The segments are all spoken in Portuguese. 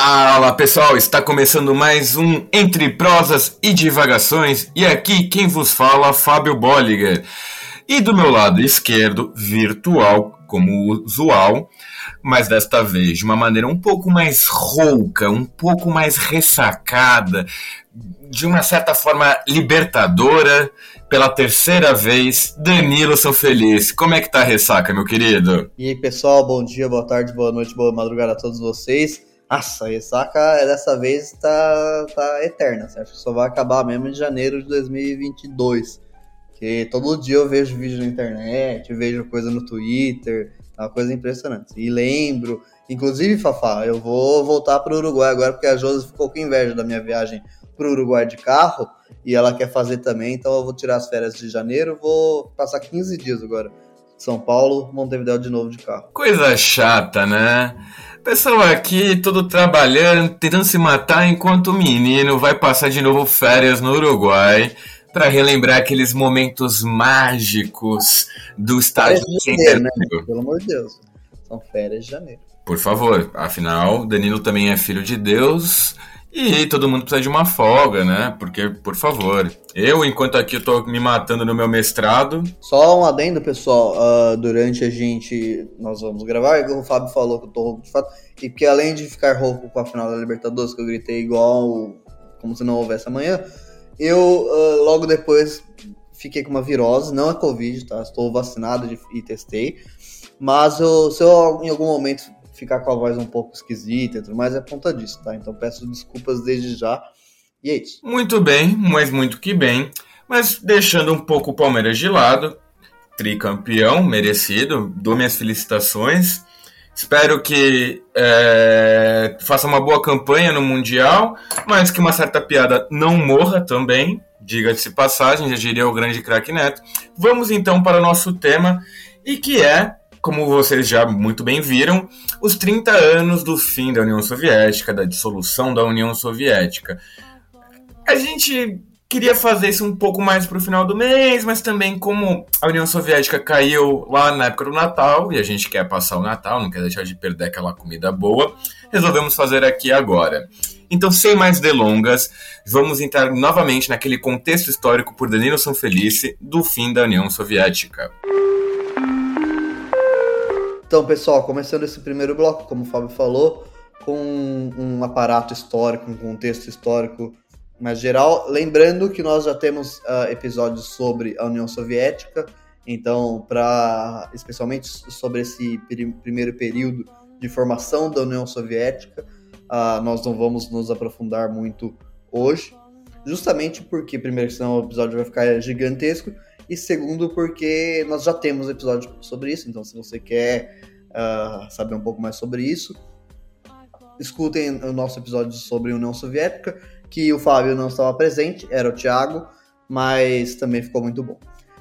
Fala pessoal, está começando mais um Entre Prosas e Divagações e aqui quem vos fala, Fábio Bolliger. E do meu lado esquerdo, virtual, como usual, mas desta vez de uma maneira um pouco mais rouca, um pouco mais ressacada, de uma certa forma libertadora, pela terceira vez, Danilo São Feliz. Como é que tá a ressaca, meu querido? E aí, pessoal, bom dia, boa tarde, boa noite, boa madrugada a todos vocês. Nossa, a ressaca dessa vez tá, tá eterna, certo? Só vai acabar mesmo em janeiro de 2022. Que todo dia eu vejo vídeo na internet, vejo coisa no Twitter, é uma coisa impressionante. E lembro, inclusive, Fafá, eu vou voltar para o Uruguai agora, porque a Josi ficou com inveja da minha viagem para o Uruguai de carro e ela quer fazer também, então eu vou tirar as férias de janeiro, vou passar 15 dias agora. São Paulo, Montevideo de novo de carro. Coisa chata, né? Pessoal aqui, todo trabalhando, tentando se matar, enquanto o menino vai passar de novo férias no Uruguai para relembrar aqueles momentos mágicos do estádio de janeiro, né? Pelo amor de Deus. São férias de janeiro. Por favor, afinal, Danilo também é filho de Deus e todo mundo precisa de uma folga, né? Porque, por favor, eu, enquanto aqui eu tô me matando no meu mestrado. Só um adendo, pessoal. Uh, durante a gente. Nós vamos gravar, o Fábio falou que eu tô rouco de fato. E porque além de ficar rouco com a final da Libertadores, que eu gritei igual como se não houvesse amanhã, eu uh, logo depois fiquei com uma virose, não é Covid, tá? Estou vacinado e testei. Mas eu, se eu em algum momento ficar com a voz um pouco esquisita e tudo mais, é ponta disso, tá? Então peço desculpas desde já. E é isso. Muito bem, mas muito que bem. Mas deixando um pouco o Palmeiras de lado, tricampeão, merecido, dou minhas felicitações. Espero que é, faça uma boa campanha no Mundial, mas que uma certa piada não morra também, diga-se passagem, já diria o grande craque Neto. Vamos então para o nosso tema, e que é como vocês já muito bem viram, os 30 anos do fim da União Soviética, da dissolução da União Soviética. A gente queria fazer isso um pouco mais para o final do mês, mas também como a União Soviética caiu lá na época do Natal e a gente quer passar o Natal, não quer deixar de perder aquela comida boa, resolvemos fazer aqui agora. Então, sem mais delongas, vamos entrar novamente naquele contexto histórico por Danilo Sanfelice do fim da União Soviética. Então, pessoal, começando esse primeiro bloco, como o Fábio falou, com um aparato histórico, um contexto histórico mais geral. Lembrando que nós já temos uh, episódios sobre a União Soviética, então, para especialmente sobre esse primeiro período de formação da União Soviética, uh, nós não vamos nos aprofundar muito hoje, justamente porque, primeiro, senão o episódio vai ficar gigantesco, e segundo, porque nós já temos episódio sobre isso, então se você quer uh, saber um pouco mais sobre isso, escutem o nosso episódio sobre União Soviética, que o Fábio não estava presente, era o Thiago, mas também ficou muito bom.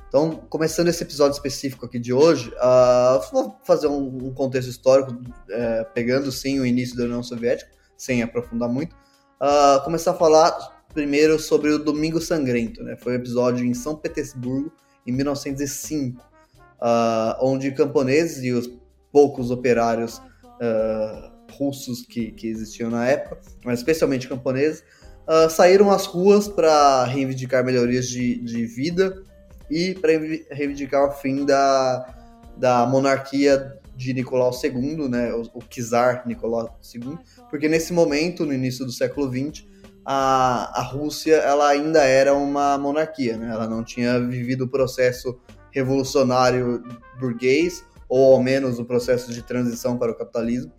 Então, começando esse episódio específico aqui de hoje, uh, vou fazer um, um contexto histórico, uh, pegando sim o início da União Soviética, sem aprofundar muito. Uh, começar a falar primeiro sobre o Domingo Sangrento, né? Foi um episódio em São Petersburgo, em 1905, uh, onde camponeses e os poucos operários uh, russos que, que existiam na época, mas especialmente camponeses, uh, saíram às ruas para reivindicar melhorias de, de vida e para reivindicar o fim da, da monarquia de Nicolau II, né, o, o czar Nicolau II, porque nesse momento, no início do século XX, a, a Rússia ela ainda era uma monarquia, né? ela não tinha vivido o processo revolucionário burguês, ou ao menos o processo de transição para o capitalismo.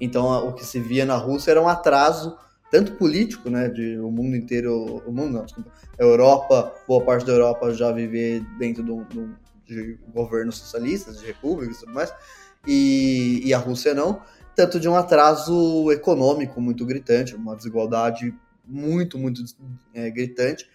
Então, o que se via na Rússia era um atraso, tanto político, né, de o mundo inteiro, o mundo não, desculpa, a Europa, boa parte da Europa já viver dentro de, um, de governos socialistas, de repúblicas e tudo mais, e, e a Rússia não tanto de um atraso econômico muito gritante, uma desigualdade muito, muito é, gritante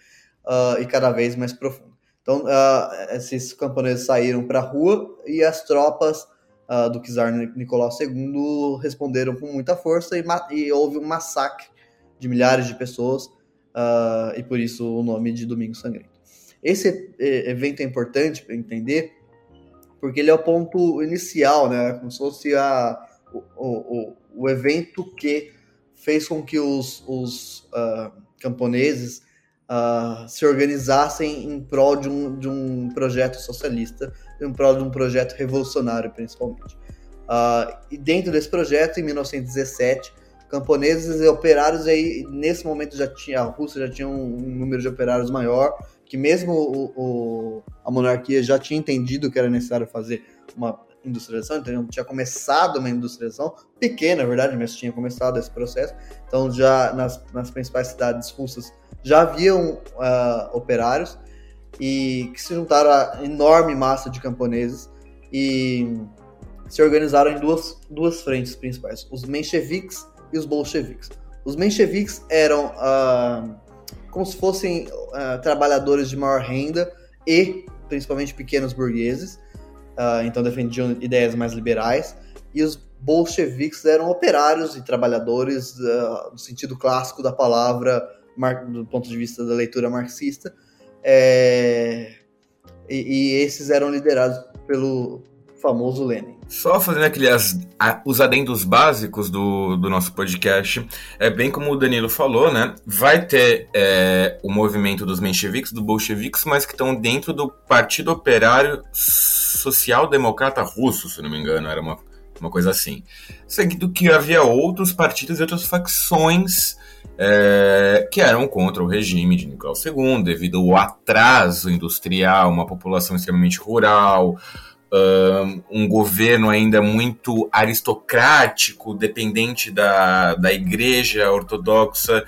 uh, e cada vez mais profunda. Então, uh, esses camponeses saíram para a rua e as tropas uh, do czar Nicolau II responderam com muita força e, e houve um massacre de milhares de pessoas e por isso o nome de Domingo Sangrento. Esse evento é importante para entender porque ele é o ponto inicial, né, como se fosse a o, o, o evento que fez com que os, os uh, camponeses uh, se organizassem em prol de um, de um projeto socialista, em prol de um projeto revolucionário, principalmente. Uh, e dentro desse projeto, em 1917, camponeses e operários aí nesse momento já tinha a Rússia já tinha um, um número de operários maior que mesmo o, o, a monarquia já tinha entendido que era necessário fazer uma industrialização, então tinha começado uma industrialização pequena, na verdade, mas tinha começado esse processo. Então já nas, nas principais cidades russas já haviam uh, operários e que se juntaram a enorme massa de camponeses e se organizaram em duas, duas frentes principais, os mencheviques e os bolcheviques. Os mencheviques eram uh, como se fossem uh, trabalhadores de maior renda e principalmente pequenos burgueses, uh, então defendiam ideias mais liberais, e os bolcheviques eram operários e trabalhadores uh, no sentido clássico da palavra, do ponto de vista da leitura marxista, é, e, e, esses eram liderados pelo, famoso Lenin. Só fazendo aqueles os adendos básicos do, do nosso podcast, é bem como o Danilo falou, né? Vai ter é, o movimento dos mencheviques, dos bolcheviques, mas que estão dentro do Partido Operário Social Democrata Russo, se não me engano, era uma, uma coisa assim. Seguido que havia outros partidos e outras facções é, que eram contra o regime de Nicolau II, devido ao atraso industrial, uma população extremamente rural, um governo ainda muito aristocrático, dependente da, da igreja ortodoxa,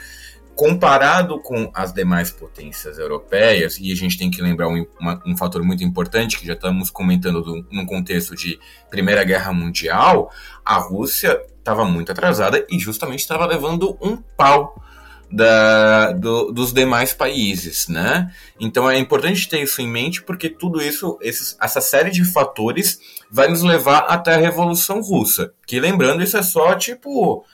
comparado com as demais potências europeias, e a gente tem que lembrar um, uma, um fator muito importante, que já estamos comentando do, contexto de Primeira Guerra Mundial, a Rússia estava muito atrasada e justamente estava levando um pau da, do, dos demais países, né? Então é importante ter isso em mente porque tudo isso, esses, essa série de fatores vai nos levar até a Revolução Russa. Que lembrando, isso é só tipo.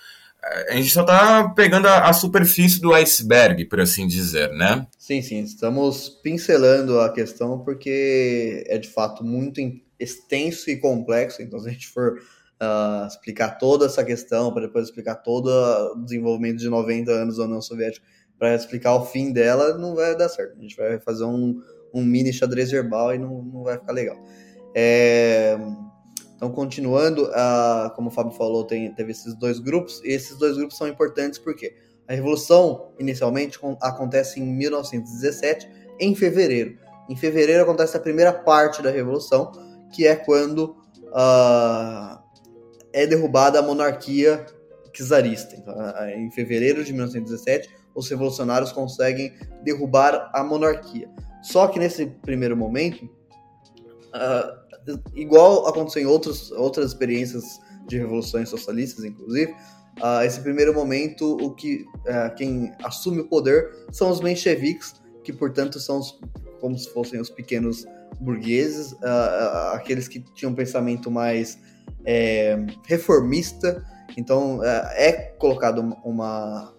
A gente só tá pegando a, a superfície do iceberg, por assim dizer, né? Sim, sim, estamos pincelando a questão porque é de fato muito extenso e complexo, então se a gente for uh, explicar toda essa questão, para depois explicar todo o desenvolvimento de 90 anos da União Soviética, para explicar o fim dela, não vai dar certo. A gente vai fazer um, um mini xadrez verbal e não, não vai ficar legal. É, então, continuando, uh, como o Fábio falou, tem, teve esses dois grupos, e esses dois grupos são importantes porque a Revolução, inicialmente, acontece em 1917, em fevereiro. Em fevereiro acontece a primeira parte da Revolução, que é quando uh, é derrubada a monarquia czarista. Então, em fevereiro de 1917, os revolucionários conseguem derrubar a monarquia. Só que nesse primeiro momento, uh, igual aconteceu em outros, outras experiências de revoluções socialistas, inclusive, uh, esse primeiro momento, o que uh, quem assume o poder são os mencheviques, que portanto são os, como se fossem os pequenos burgueses, aqueles que tinham um pensamento mais é, reformista, então é, é colocado uma,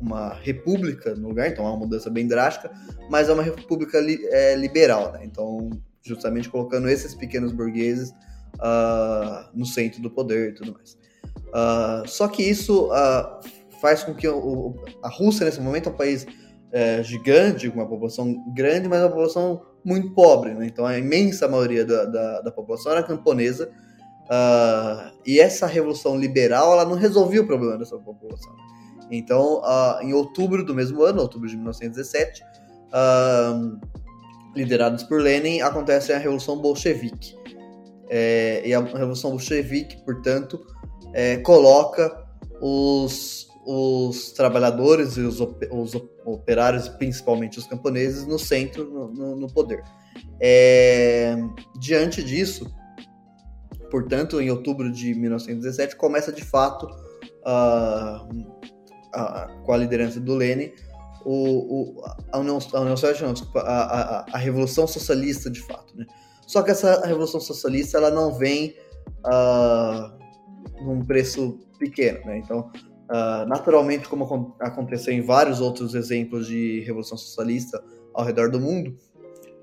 uma república no lugar, então é uma mudança bem drástica, mas é uma república li, é, liberal, né? Então, justamente colocando esses pequenos burgueses uh, no centro do poder e tudo mais. Uh, só que isso uh, faz com que o, a Rússia, nesse momento, é um país é, gigante, com uma população grande, mas uma população muito pobre. Né? Então, a imensa maioria da, da, da população era camponesa, Uh, e essa revolução liberal ela não resolvia o problema dessa população. Então, uh, em outubro do mesmo ano, outubro de 1917, uh, liderados por Lenin, acontece a Revolução Bolchevique. É, e a Revolução Bolchevique, portanto, é, coloca os, os trabalhadores e os, os, operários, principalmente os camponeses, no centro, no, no poder. É, diante disso, portanto, em outubro de 1917, começa de fato, uh, uh, com a liderança do Lenin, o, o, a, União, a União Soviética, não, desculpa, a, a, a, Revolução Socialista de fato. Né? Só que essa Revolução Socialista ela não vem uh, num preço pequeno. Né? Então, uh, naturalmente, como aconteceu em vários outros exemplos de Revolução Socialista ao redor do mundo,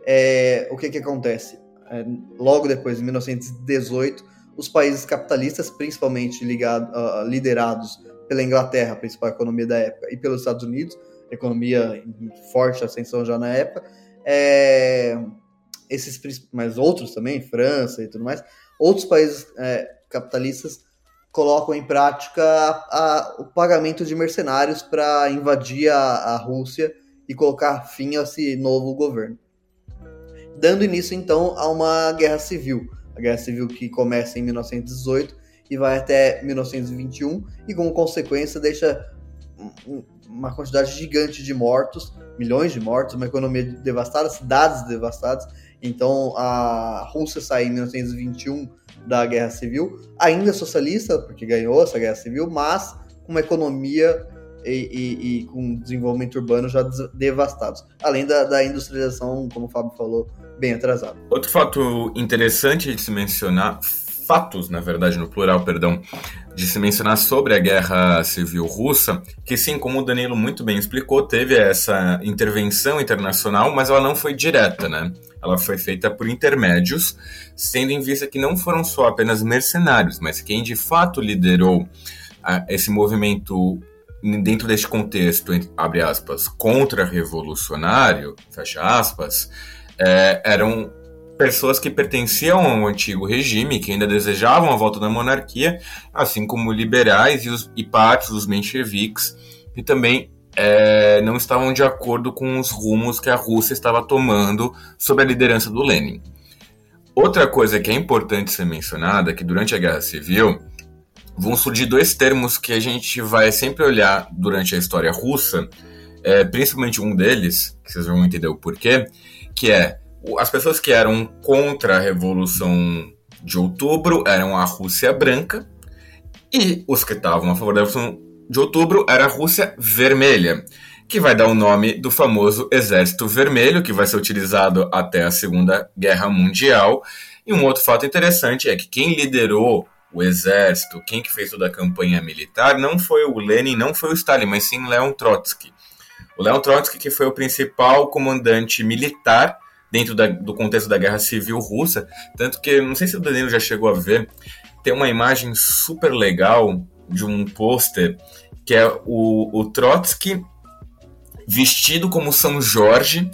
é, o que, que acontece? É, logo depois, em 1918, os países capitalistas, principalmente ligado, uh, liderados pela Inglaterra, a principal economia da época, e pelos Estados Unidos, economia em forte ascensão já na época, é, esses, mas outros também, França e tudo mais, outros países é, capitalistas colocam em prática a, a, o pagamento de mercenários para invadir a, a Rússia e colocar fim a esse novo governo. Dando início, então, a uma guerra civil. A guerra civil que começa em 1918 e vai até 1921 e, como consequência, deixa uma quantidade gigante de mortos, milhões de mortos, uma economia devastada, cidades devastadas. Então, a Rússia sai em 1921 da Guerra Civil, ainda socialista, porque ganhou essa Guerra Civil, mas com uma economia e, e, e com desenvolvimento urbano já devastados. Além da, da, industrialização, como o Fábio falou, bem atrasada. Outro fato interessante de se mencionar, fatos, na verdade, no plural, perdão, de se mencionar sobre a guerra civil russa, que sim, como o Danilo muito bem explicou, teve essa intervenção internacional, mas ela não foi direta, né? Ela foi feita por intermédios, sendo em vista que não foram só apenas mercenários, mas quem de fato liderou ah, esse movimento dentro deste contexto, abre aspas, contra-revolucionário, fecha aspas, é, eram pessoas que pertenciam ao antigo regime, que ainda desejavam a volta da monarquia, assim como liberais e, os, e parte dos mencheviques, que também é, não estavam de acordo com os rumos que a Rússia estava tomando sob a liderança do Lenin. Outra coisa que é importante ser mencionada é que durante a Guerra Civil vão surgir dois termos que a gente vai sempre olhar durante a história russa, é, principalmente um deles, que vocês vão entender o porquê, que é as pessoas que eram contra a Revolução de Outubro eram a Rússia Branca e os que estavam a favor da Revolução de Outubro era a Rússia Vermelha, que vai dar o nome do famoso Exército Vermelho, que vai ser utilizado até a Segunda Guerra Mundial. E um outro fato interessante é que quem liderou o exército, quem que fez toda a campanha militar, não foi o Lenin, não foi o Stalin, mas sim Leon Trotsky. O Leon Trotsky que foi o principal comandante militar dentro da, do contexto da Guerra Civil Russa, tanto que, não sei se o Danilo já chegou a ver, tem uma imagem super legal de um pôster que é o, o Trotsky vestido como São Jorge,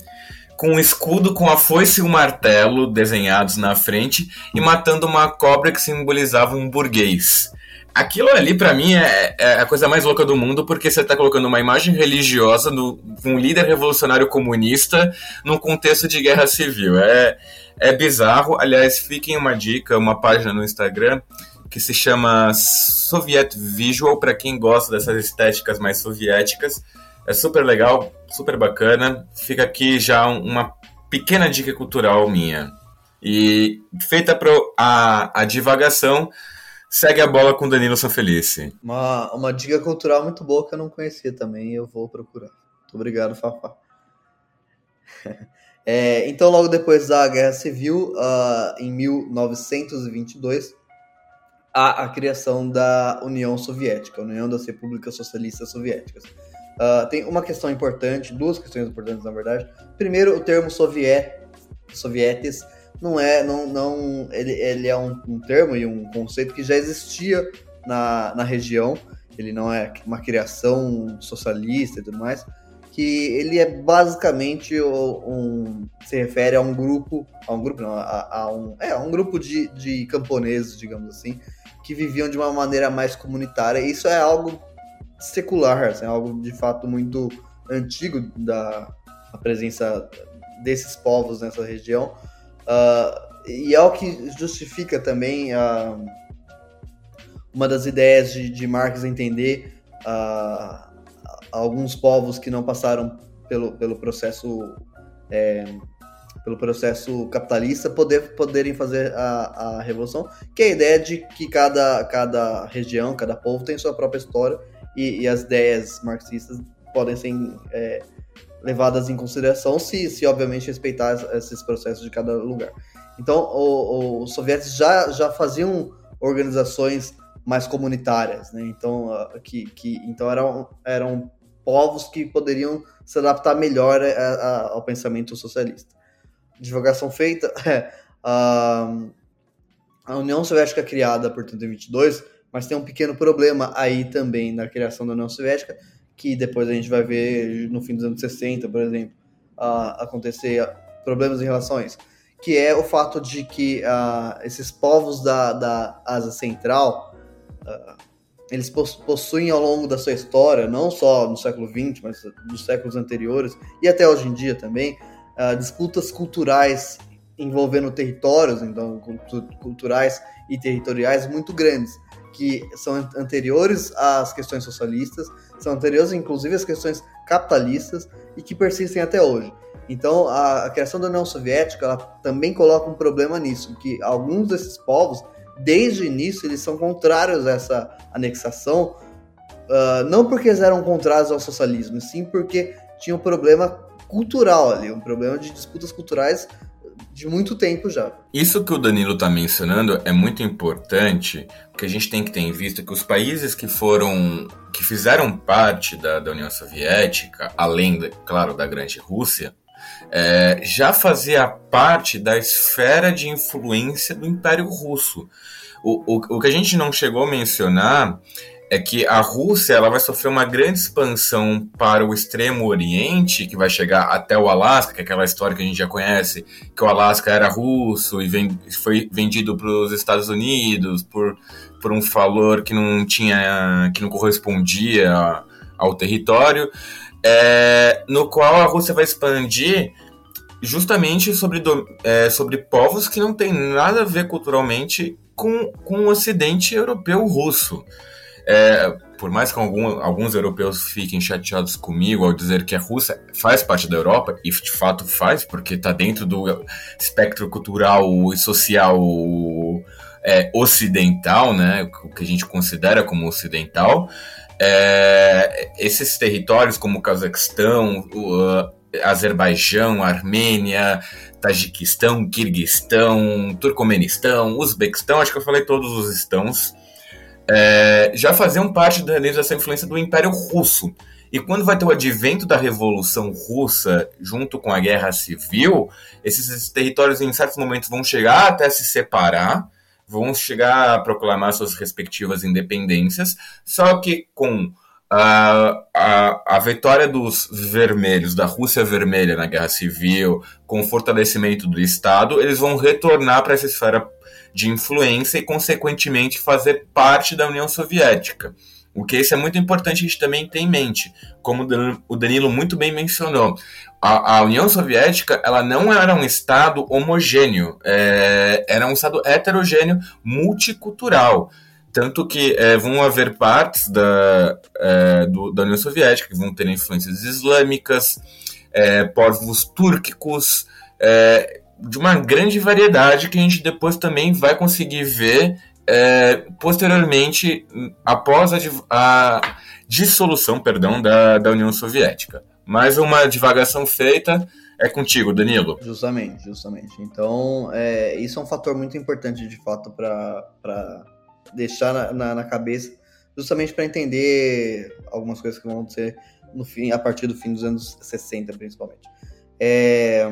com um escudo com a foice e o martelo desenhados na frente e matando uma cobra que simbolizava um burguês. Aquilo ali, para mim, é, é, a coisa mais louca do mundo, porque você tá colocando uma imagem religiosa no, um líder revolucionário comunista num contexto de guerra civil. É, é bizarro. Aliás, fiquem uma dica, uma página no Instagram que se chama Soviet Visual, para quem gosta dessas estéticas mais soviéticas. É super legal, super bacana. Fica aqui já uma pequena dica cultural minha. E feita para a, a divagação, segue a bola com Danilo Sanfelice. Uma, uma dica cultural muito boa que eu não conhecia também eu vou procurar. Muito obrigado, Fafá. é, então, logo depois da Guerra Civil, uh, em 1922, há a criação da União Soviética, União das Repúblicas Socialistas Soviéticas. Uh, tem uma questão importante, duas questões importantes na verdade. Primeiro, o termo soviet, sovietes não é, não, não, ele, ele é um, um termo e um conceito que já existia na, na região. Ele não é uma criação socialista e tudo mais. Que ele é basicamente um, se refere a um grupo, a um grupo não, a, a um, é, um grupo de, de camponeses, digamos assim, que viviam de uma maneira mais comunitária. Isso é algo secular, assim, algo de fato muito antigo da presença desses povos nessa região. Uh, e é o que justifica também uh, uma das ideias de, de Marx entender uh, alguns povos que não passaram pelo, pelo processo é, pelo processo capitalista poder, poderem fazer a, a revolução, que é a ideia de que cada, cada região, cada povo tem sua própria história e, e as ideias marxistas podem ser é, levadas em consideração se, se obviamente respeitar esses processos de cada lugar. Então, o, o, os soviéticos já, já faziam organizações mais comunitárias, né? Então, que, que, então eram, eram povos que poderiam se adaptar melhor a, a, ao pensamento socialista. Divulgação feita, uh, a União Soviética é criada, portanto, em 22, mas tem um pequeno problema aí também na criação da União Soviética, que depois a gente vai ver no fim dos anos 60, por exemplo, acontecer problemas em isso, que é o fato de que uh, esses povos da, da Ásia Central, uh, eles possuem ao longo da sua história, não só no século XX, mas dos séculos anteriores e até hoje em dia também, disputas culturais envolvendo territórios, então culturais e territoriais muito grandes, que são anteriores às questões socialistas, são anteriores inclusive às questões capitalistas e que persistem até hoje. Então, a, a criação da União Soviética ela também coloca um problema nisso, que alguns desses povos, desde o início, eles são contrários a essa anexação, uh, não porque eles eram contrários ao socialismo, sim porque tinha um problema cultural ali, um problema de disputas culturais de muito tempo já. Isso que o Danilo está mencionando é muito importante, porque a gente tem que ter em vista que os países que foram, que fizeram parte da, da União Soviética, além, claro, da Grande Rússia, é, já fazia parte da esfera de influência do Império Russo. O, o, o que a gente não chegou a mencionar é que a Rússia ela vai sofrer uma grande expansão para o extremo oriente, que vai chegar até o Alasca, que é aquela história que a gente já conhece, que o Alasca era russo e vem, foi vendido para os Estados Unidos por, por um valor que não tinha, que não correspondia ao território, é, no qual a Rússia vai expandir justamente sobre, é, sobre povos que não têm nada a ver culturalmente com, com o Ocidente europeu russo. É, por mais que algum, alguns europeus fiquem chateados comigo ao dizer que a Rússia faz parte da Europa, e de fato faz, porque está dentro do espectro cultural e social é, ocidental, né, o que a gente considera como ocidental, é, esses territórios como o Cazaquistão, o, Azerbaijão, Armênia, Tajiquistão, Kirguistão, Turcomenistão, Uzbequistão, acho que eu falei todos os estãos, é, já faziam parte dessa influência do Império Russo. E quando vai ter o advento da Revolução Russa, junto com a Guerra Civil, esses, territórios em certos momentos vão chegar até se separar, vão chegar a proclamar suas respectivas independências, só que com a, a, a vitória dos vermelhos, da Rússia vermelha na Guerra Civil, com o fortalecimento do Estado, eles vão retornar para essa esfera de influência e, consequentemente, fazer parte da União Soviética. O que isso é muito importante a gente também ter em mente, como o Danilo muito bem mencionou. A, a União Soviética ela não era um Estado homogêneo, é, era um Estado heterogêneo, multicultural. Tanto que é, vão haver partes da, é, do, da União Soviética que vão ter influências islâmicas, é, povos túrquicos, é, de uma grande variedade que a gente depois também vai conseguir ver é, posteriormente, após a, a, dissolução perdão, da, da União Soviética. Mais uma divagação feita. É contigo, Danilo. Justamente, justamente. Então, é, isso é um fator muito importante, de fato, para deixar na, na, na, cabeça, justamente para entender algumas coisas que vão acontecer no fim, a partir do fim dos anos 60, principalmente. É,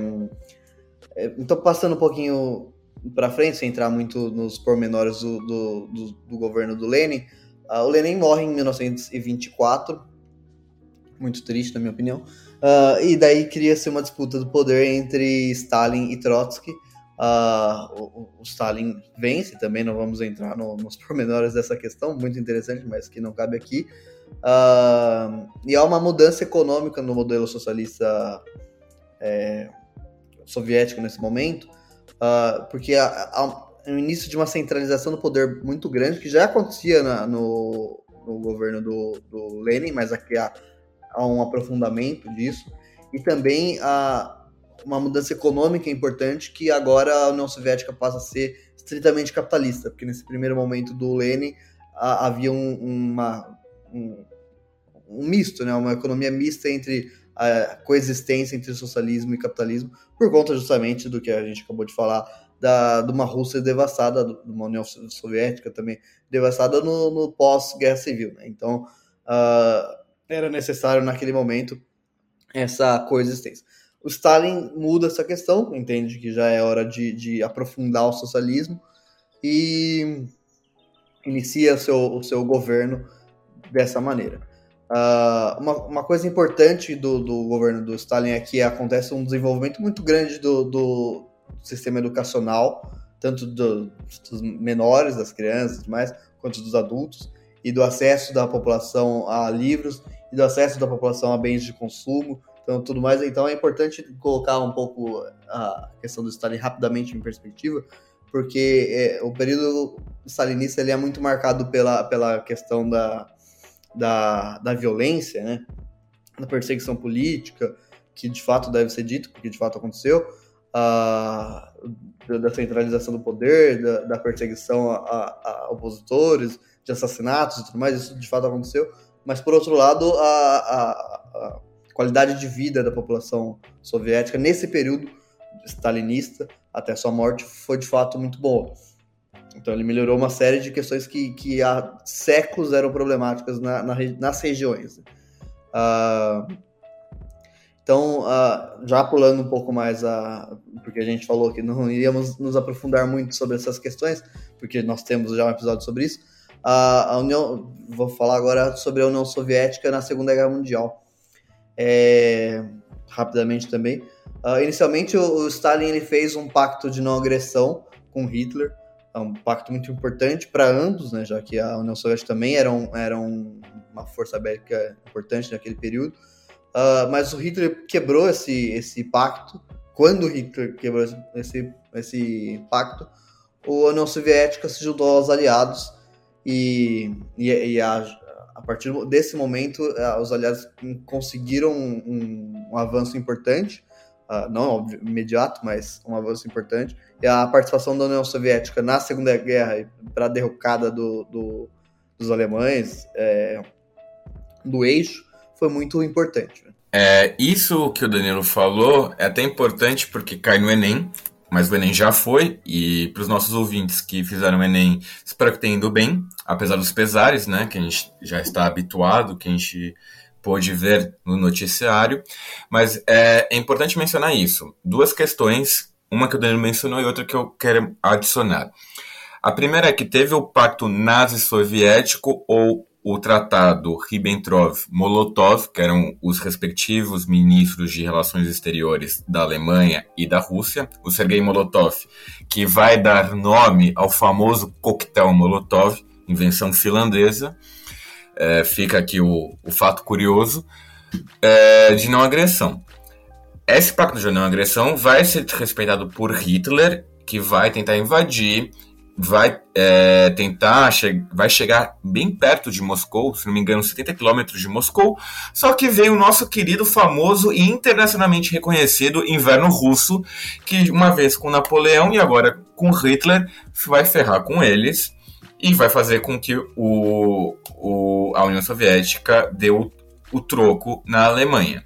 então, passando um pouquinho para frente, sem entrar muito nos pormenores do, do, do, do governo do Lenin, uh, o Lenin morre em 1924, muito triste, na minha opinião, uh, e daí cria-se uma disputa do poder entre Stalin e Trotsky. Uh, o, o, Stalin vence também, não vamos entrar no, nos pormenores dessa questão, muito interessante, mas que não cabe aqui. e há uma mudança econômica no modelo socialista é, soviético nesse momento, uh, porque há, o início de uma centralização do poder muito grande, que já acontecia na, no, no, governo do, do, Lenin, mas aqui há, há, um aprofundamento disso, e também há uma mudança econômica importante, que agora a União Soviética passa a ser estritamente capitalista, porque nesse primeiro momento do Lenin havia um, uma, um, um misto, né, uma economia mista entre a coexistência entre socialismo e capitalismo, por conta justamente do que a gente acabou de falar, da, de uma Rússia devastada, de uma União Soviética também devastada no, no pós-guerra civil. Né? Então, uh, era necessário naquele momento essa coexistência. O Stalin muda essa questão, entende que já é hora de, de aprofundar o socialismo e inicia seu, o seu governo dessa maneira. Uh, uma, uma, coisa importante do, do, governo do Stalin é que acontece um desenvolvimento muito grande do, do sistema educacional, tanto do, dos menores, das crianças e demais, quanto dos adultos, e do acesso da população a livros e do acesso da população a bens de consumo, então tudo mais. Então é importante colocar um pouco a questão do Stalin rapidamente em perspectiva, porque é, o período stalinista ele é muito marcado pela, pela questão da, da, da violência, né? da perseguição política, que de fato deve ser dito, porque de fato aconteceu, a, da centralização do poder, da, da perseguição a, a, opositores, de assassinatos e tudo mais, isso de fato aconteceu. Mas, por outro lado, a, qualidade de vida da população soviética nesse período stalinista, até sua morte, foi de fato muito boa. Então ele melhorou uma série de questões que, que há séculos eram problemáticas na, na, nas regiões. Uh, então, uh, já pulando um pouco mais, a, porque a gente falou que não iríamos nos aprofundar muito sobre essas questões, porque nós temos já um episódio sobre isso. Uh, a União, vou falar agora sobre a União Soviética na Segunda Guerra Mundial. É, rapidamente também. inicialmente, o, o Stalin ele fez um pacto de não agressão com Hitler, é um pacto muito importante para ambos, né, já que a União Soviética também era, um, era um, uma força bélica importante naquele período. Uh, mas o Hitler quebrou esse, esse pacto. Quando Hitler quebrou esse, esse pacto, a União Soviética se juntou aos aliados e, e, e a, a, partir desse momento os aliados conseguiram um, um, um avanço importante uh, não óbvio, imediato, mas um avanço importante. E a participação da União Soviética na Segunda Guerra para a derrocada do, do, dos alemães, é, do eixo, foi muito importante. Né? É, isso que o Danilo falou é até importante porque cai no Enem, mas o Enem já foi, e para os nossos ouvintes que fizeram o Enem, espero que tenham ido bem, apesar dos pesares, né, que a gente já está habituado, que a gente pôde ver no noticiário, mas é, é importante mencionar isso. Duas questões, uma que o Danilo mencionou e outra que eu quero adicionar. A primeira é que teve o pacto nazi-soviético ou o tratado Ribbentrop-Molotov, que eram os respectivos ministros de relações exteriores da Alemanha e da Rússia, o Sergei Molotov, que vai dar nome ao famoso coquetel Molotov, invenção finlandesa, é, fica aqui o, o fato curioso, é, de não agressão. Esse pacto de não agressão vai ser respeitado por Hitler, que vai tentar invadir, vai é, tentar, che vai chegar bem perto de Moscou, se não me engano, 70 quilômetros de Moscou, só que veio o nosso querido, famoso e internacionalmente reconhecido inverno russo, que uma vez com Napoleão e agora com Hitler, vai ferrar com eles e vai fazer com que o, o, a União Soviética dê o, o troco na Alemanha.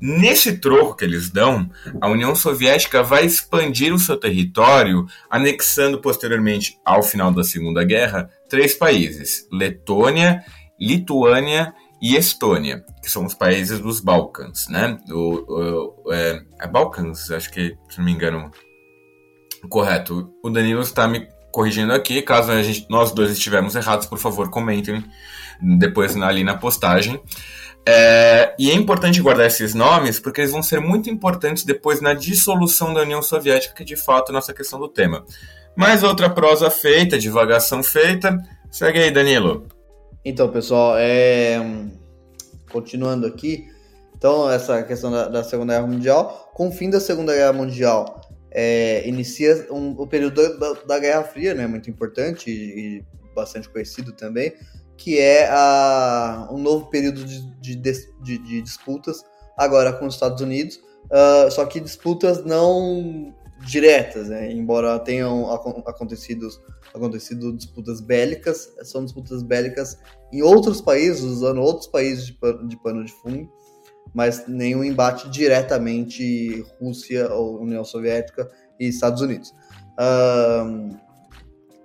Nesse troco que eles dão, a União Soviética vai expandir o seu território, anexando posteriormente, ao final da Segunda Guerra, três países: Letônia, Lituânia e Estônia, que são os países dos Balcãs, né? O, o é, é Balcãs, acho que, se não me engano, correto. O Danilo está me corrigindo aqui. Caso gente, nós dois estivermos errados, por favor, comentem depois ali na postagem. É, e é importante guardar esses nomes porque eles vão ser muito importantes depois na dissolução da União Soviética, que de fato é nossa questão do tema. Mais outra prosa feita, divagação feita. Segue aí, Danilo. Então, pessoal, é... continuando aqui, então, essa questão da, da Segunda Guerra Mundial, com o fim da Segunda Guerra Mundial, é, inicia um, o período da, da, Guerra Fria, né, muito importante e, e, bastante conhecido também, que é a, um novo período de, de, de, de disputas, agora com os Estados Unidos, uh, só que disputas não diretas, né, embora tenham acontecido, acontecido disputas bélicas, são disputas bélicas em outros países, usando outros países de pano de, pano de fundo, mas nenhum embate diretamente Rússia ou União Soviética e Estados Unidos. Um,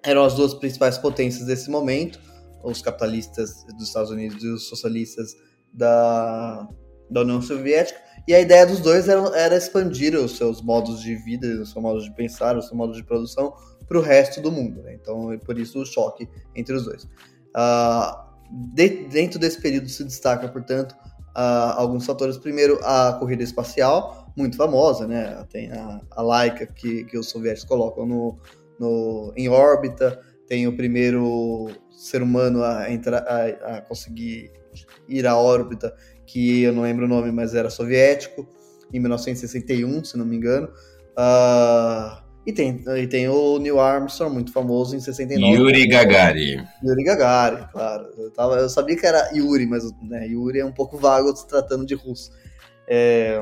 eram as duas principais potências desse momento, os capitalistas dos Estados Unidos e os socialistas da, da União Soviética, e a ideia dos dois era, era expandir os seus modos de vida, os seus modos de pensar, os seus modos de produção para o resto do mundo. Né? Então, por isso o choque entre os dois. Uh, de, dentro desse período se destaca, portanto, uh, alguns fatores. Primeiro, a corrida espacial, muito famosa, né? Tem a, a Laika que, que os soviéticos colocam no, no, em órbita, tem o primeiro ser humano a, entrar, a, a conseguir ir à órbita, que eu não lembro o nome, mas era soviético, em 1961, se não me engano. Uh, e tem, e tem o Neil Armstrong, muito famoso, em 69. Yuri Gagarin. Yuri Gagarin, claro. Eu, tava, eu sabia que era Yuri, mas né, Yuri é um pouco vago se tratando de russo. É,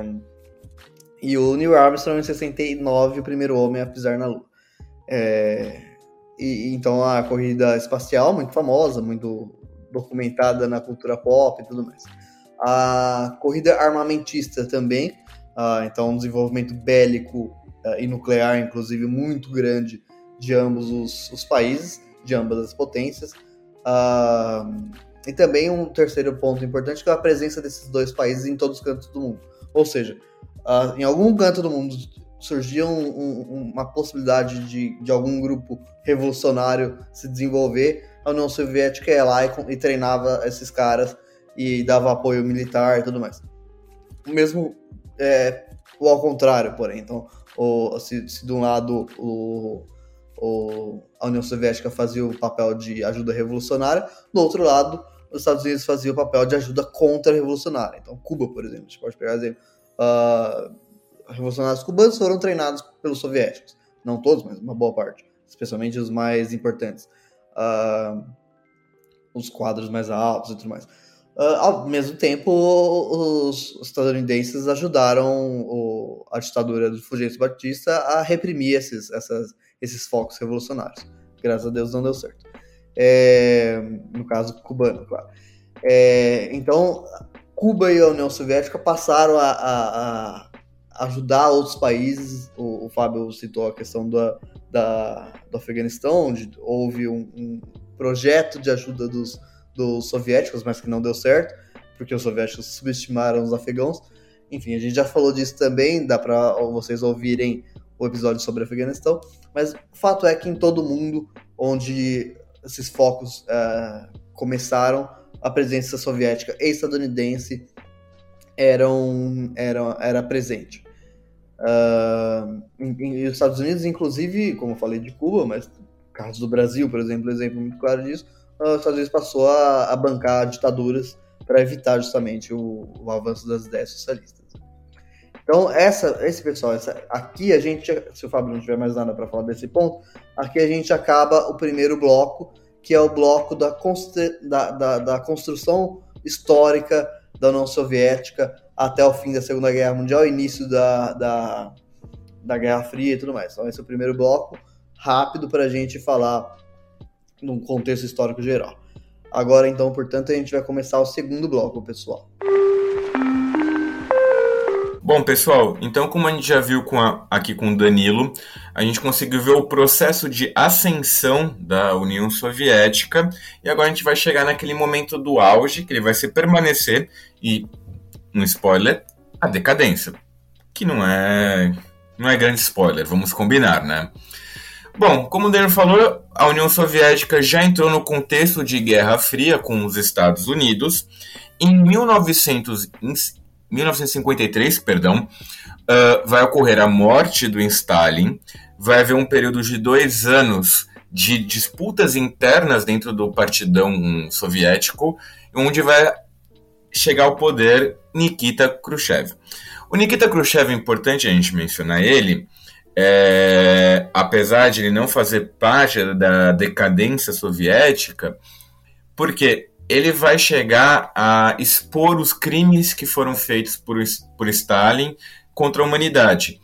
e o Neil Armstrong, em 69, o primeiro homem a pisar na Lua. É, e, então a corrida espacial, muito famosa, muito documentada na cultura pop e tudo mais. A corrida armamentista também, uh, então um desenvolvimento bélico e nuclear, inclusive, muito grande de ambos os, os países, de ambas as potências. Uh, e também um terceiro ponto importante que é a presença desses dois países em todos os cantos do mundo. Ou seja, uh, em algum canto do mundo surgia um, um, uma possibilidade de, de algum grupo revolucionário se desenvolver, a União Soviética ia lá e, e treinava esses caras e dava apoio militar e tudo mais. O mesmo é, o ao contrário, porém. Então, o, se, se de um lado o, o, a União Soviética fazia o papel de ajuda revolucionária, do outro lado, os Estados Unidos faziam o papel de ajuda contra-revolucionária. Então, Cuba, por exemplo, a gente pode pegar exemplo. Uh, revolucionários cubanos foram treinados pelos soviéticos. Não todos, mas uma boa parte. Especialmente os mais importantes. Uh, os quadros mais altos e tudo mais. Uh, ao mesmo tempo, os, estadunidenses ajudaram o, a ditadura do Fulgêncio Batista a reprimir esses, essas, esses focos revolucionários. Graças a Deus não deu certo. É, no caso cubano, claro. É, então, Cuba e a União Soviética passaram a, a, a ajudar outros países. O, o, Fábio citou a questão da, da, do Afeganistão, onde houve um, um projeto de ajuda dos dos soviéticos, mas que não deu certo, porque os soviéticos subestimaram os afegãos. Enfim, a gente já falou disso também, dá para vocês ouvirem o episódio sobre Afeganistão, mas o fato é que em todo mundo onde esses focos uh, começaram, a presença soviética e estadunidense eram, eram, era presente. Uh, em, os Estados Unidos, inclusive, como eu falei de Cuba, mas caso do Brasil, por exemplo, exemplo muito claro disso, os Estados Unidos passou a, a bancar ditaduras para evitar justamente o, o, avanço das ideias socialistas. Então, essa, esse pessoal, essa, aqui a gente, se o Fábio não tiver mais nada para falar desse ponto, aqui a gente acaba o primeiro bloco, que é o bloco da, da, da, da construção histórica da União Soviética até o fim da Segunda Guerra Mundial, início da, da, da Guerra Fria e tudo mais. Então, esse é o primeiro bloco, rápido para a gente falar num contexto histórico geral. Agora, então, portanto, a gente vai começar o segundo bloco, pessoal. Bom, pessoal, então como a gente já viu com a, aqui com o Danilo, a gente conseguiu ver o processo de ascensão da União Soviética e agora a gente vai chegar naquele momento do auge, que ele vai se permanecer e, um spoiler, a decadência, que não é não é grande spoiler, vamos combinar, né? Bom, como o Daniel falou, a União Soviética já entrou no contexto de Guerra Fria com os Estados Unidos. Em 1900, 1953, perdão, uh, vai ocorrer a morte do Stalin. Vai haver um período de dois anos de disputas internas dentro do partidão soviético, onde vai chegar ao poder Nikita Khrushchev. O Nikita Khrushchev é importante a gente mencionar ele, é, apesar de ele não fazer parte da decadência soviética, porque ele vai chegar a expor os crimes que foram feitos por, por Stalin contra a humanidade,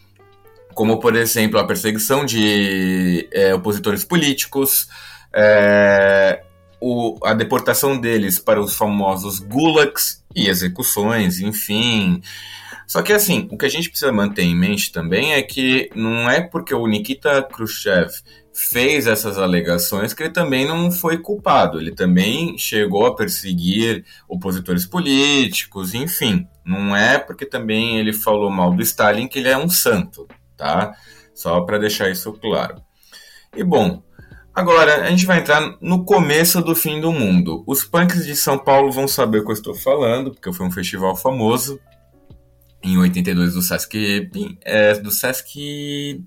como, por exemplo, a perseguição de é, opositores políticos, é, o, a deportação deles para os famosos gulags e execuções, enfim. Só que assim, o que a gente precisa manter em mente também é que não é porque o Nikita Khrushchev fez essas alegações que ele também não foi culpado. Ele também chegou a perseguir opositores políticos, enfim. Não é porque também ele falou mal do Stalin que ele é um santo, tá? Só para deixar isso claro. E bom, agora a gente vai entrar no começo do fim do mundo. Os punks de São Paulo vão saber o que eu estou falando, porque foi um festival famoso em 82 do Sesc. É, do Sesc.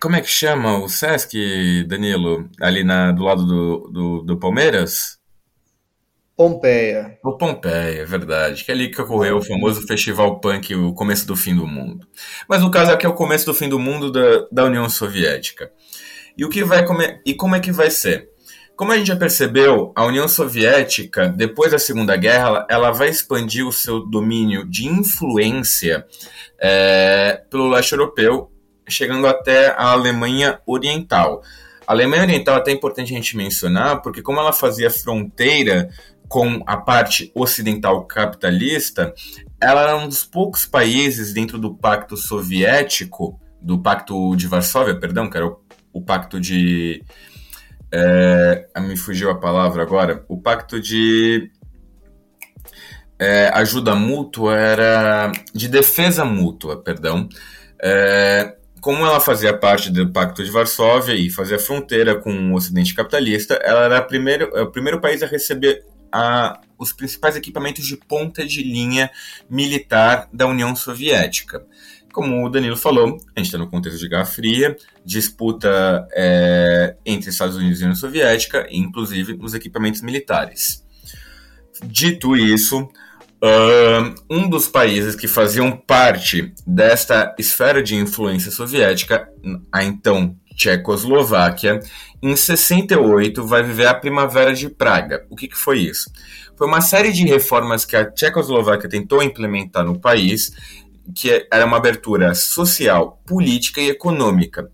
Como é que chama o Sesc, Danilo? Ali na, do lado do, do, do Palmeiras? Pompeia. O Pompeia, é verdade. Que é ali que ocorreu o famoso festival punk, o começo do fim do mundo. Mas no caso aqui é o começo do fim do mundo da, da União Soviética. E o que vai e como é que vai ser? Como a gente já percebeu, a União Soviética, depois da Segunda Guerra, ela vai expandir o seu domínio de influência é, pelo leste europeu, chegando até a Alemanha Oriental. A Alemanha Oriental é até importante a gente mencionar, porque como ela fazia fronteira com a parte ocidental capitalista, ela era um dos poucos países dentro do Pacto Soviético, do Pacto de Varsóvia, perdão, que era o, o Pacto de. É, me fugiu a palavra agora. O Pacto de é, ajuda mútua era de defesa mútua, perdão. É, como ela fazia parte do Pacto de Varsóvia e fazia fronteira com o Ocidente capitalista, ela era primeiro, é o primeiro país a receber a, os principais equipamentos de ponta de linha militar da União Soviética. Como o Danilo falou, a gente está no contexto de Guerra Fria, disputa é, entre Estados Unidos e União Soviética, inclusive nos equipamentos militares. Dito isso, um dos países que faziam parte desta esfera de influência soviética, a então Tchecoslováquia, em 68 vai viver a Primavera de Praga. O que, que foi isso? Foi uma série de reformas que a Tchecoslováquia tentou implementar no país, que era uma abertura social, política e econômica.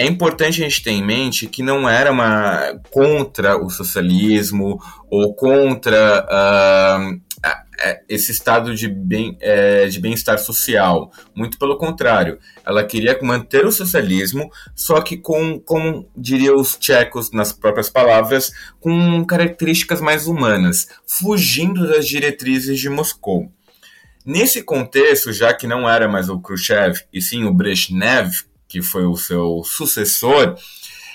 É importante a gente ter em mente que não era uma contra o socialismo ou contra uh, é, esse estado de bem é, de bem-estar social. Muito pelo contrário, ela queria manter o socialismo, só que com, como diriam os tchecos nas próprias palavras, com características mais humanas, fugindo das diretrizes de Moscou. Nesse contexto, já que não era mais o Khrushchev, e sim o Brezhnev, que foi o seu sucessor,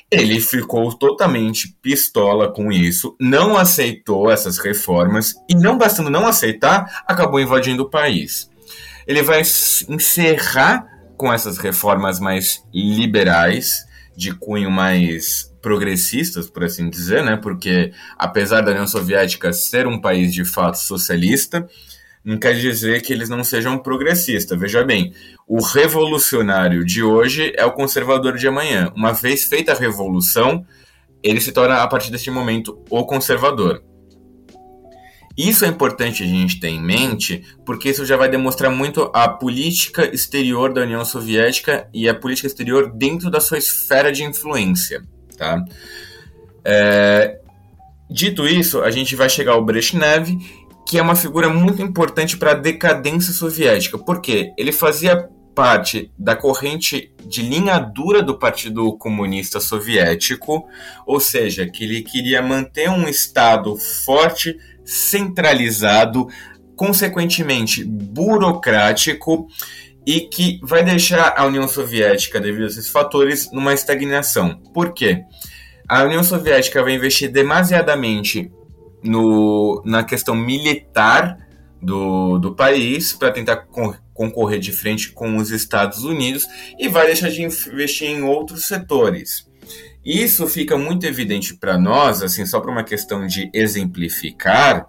ele ficou totalmente pistola com isso, não aceitou essas reformas e, não bastando não aceitar, acabou invadindo o país. Ele vai encerrar com essas reformas mais liberais, de cunho mais progressistas, por assim dizer, né? Porque apesar da União Soviética ser um país de fato socialista, não quer dizer que eles não sejam progressistas. Veja bem, o revolucionário de hoje é o conservador de amanhã. Uma vez feita a revolução, ele se torna, a partir deste momento, o conservador. Isso é importante a gente ter em mente, porque isso já vai demonstrar muito a política exterior da União Soviética e a política exterior dentro da sua esfera de influência. Tá? É, dito isso, a gente vai chegar ao Brezhnev que é uma figura muito importante para a decadência soviética. porque Ele fazia parte da corrente de linha dura do Partido Comunista Soviético, ou seja, que ele queria manter um Estado forte, centralizado, consequentemente burocrático e que vai deixar a União Soviética, devido a esses fatores, numa estagnação. Por quê? A União Soviética vai investir demasiadamente no, na questão militar do, do país para tentar con concorrer de frente com os Estados Unidos e vai deixar de investir em outros setores. Isso fica muito evidente para nós, assim, só para uma questão de exemplificar,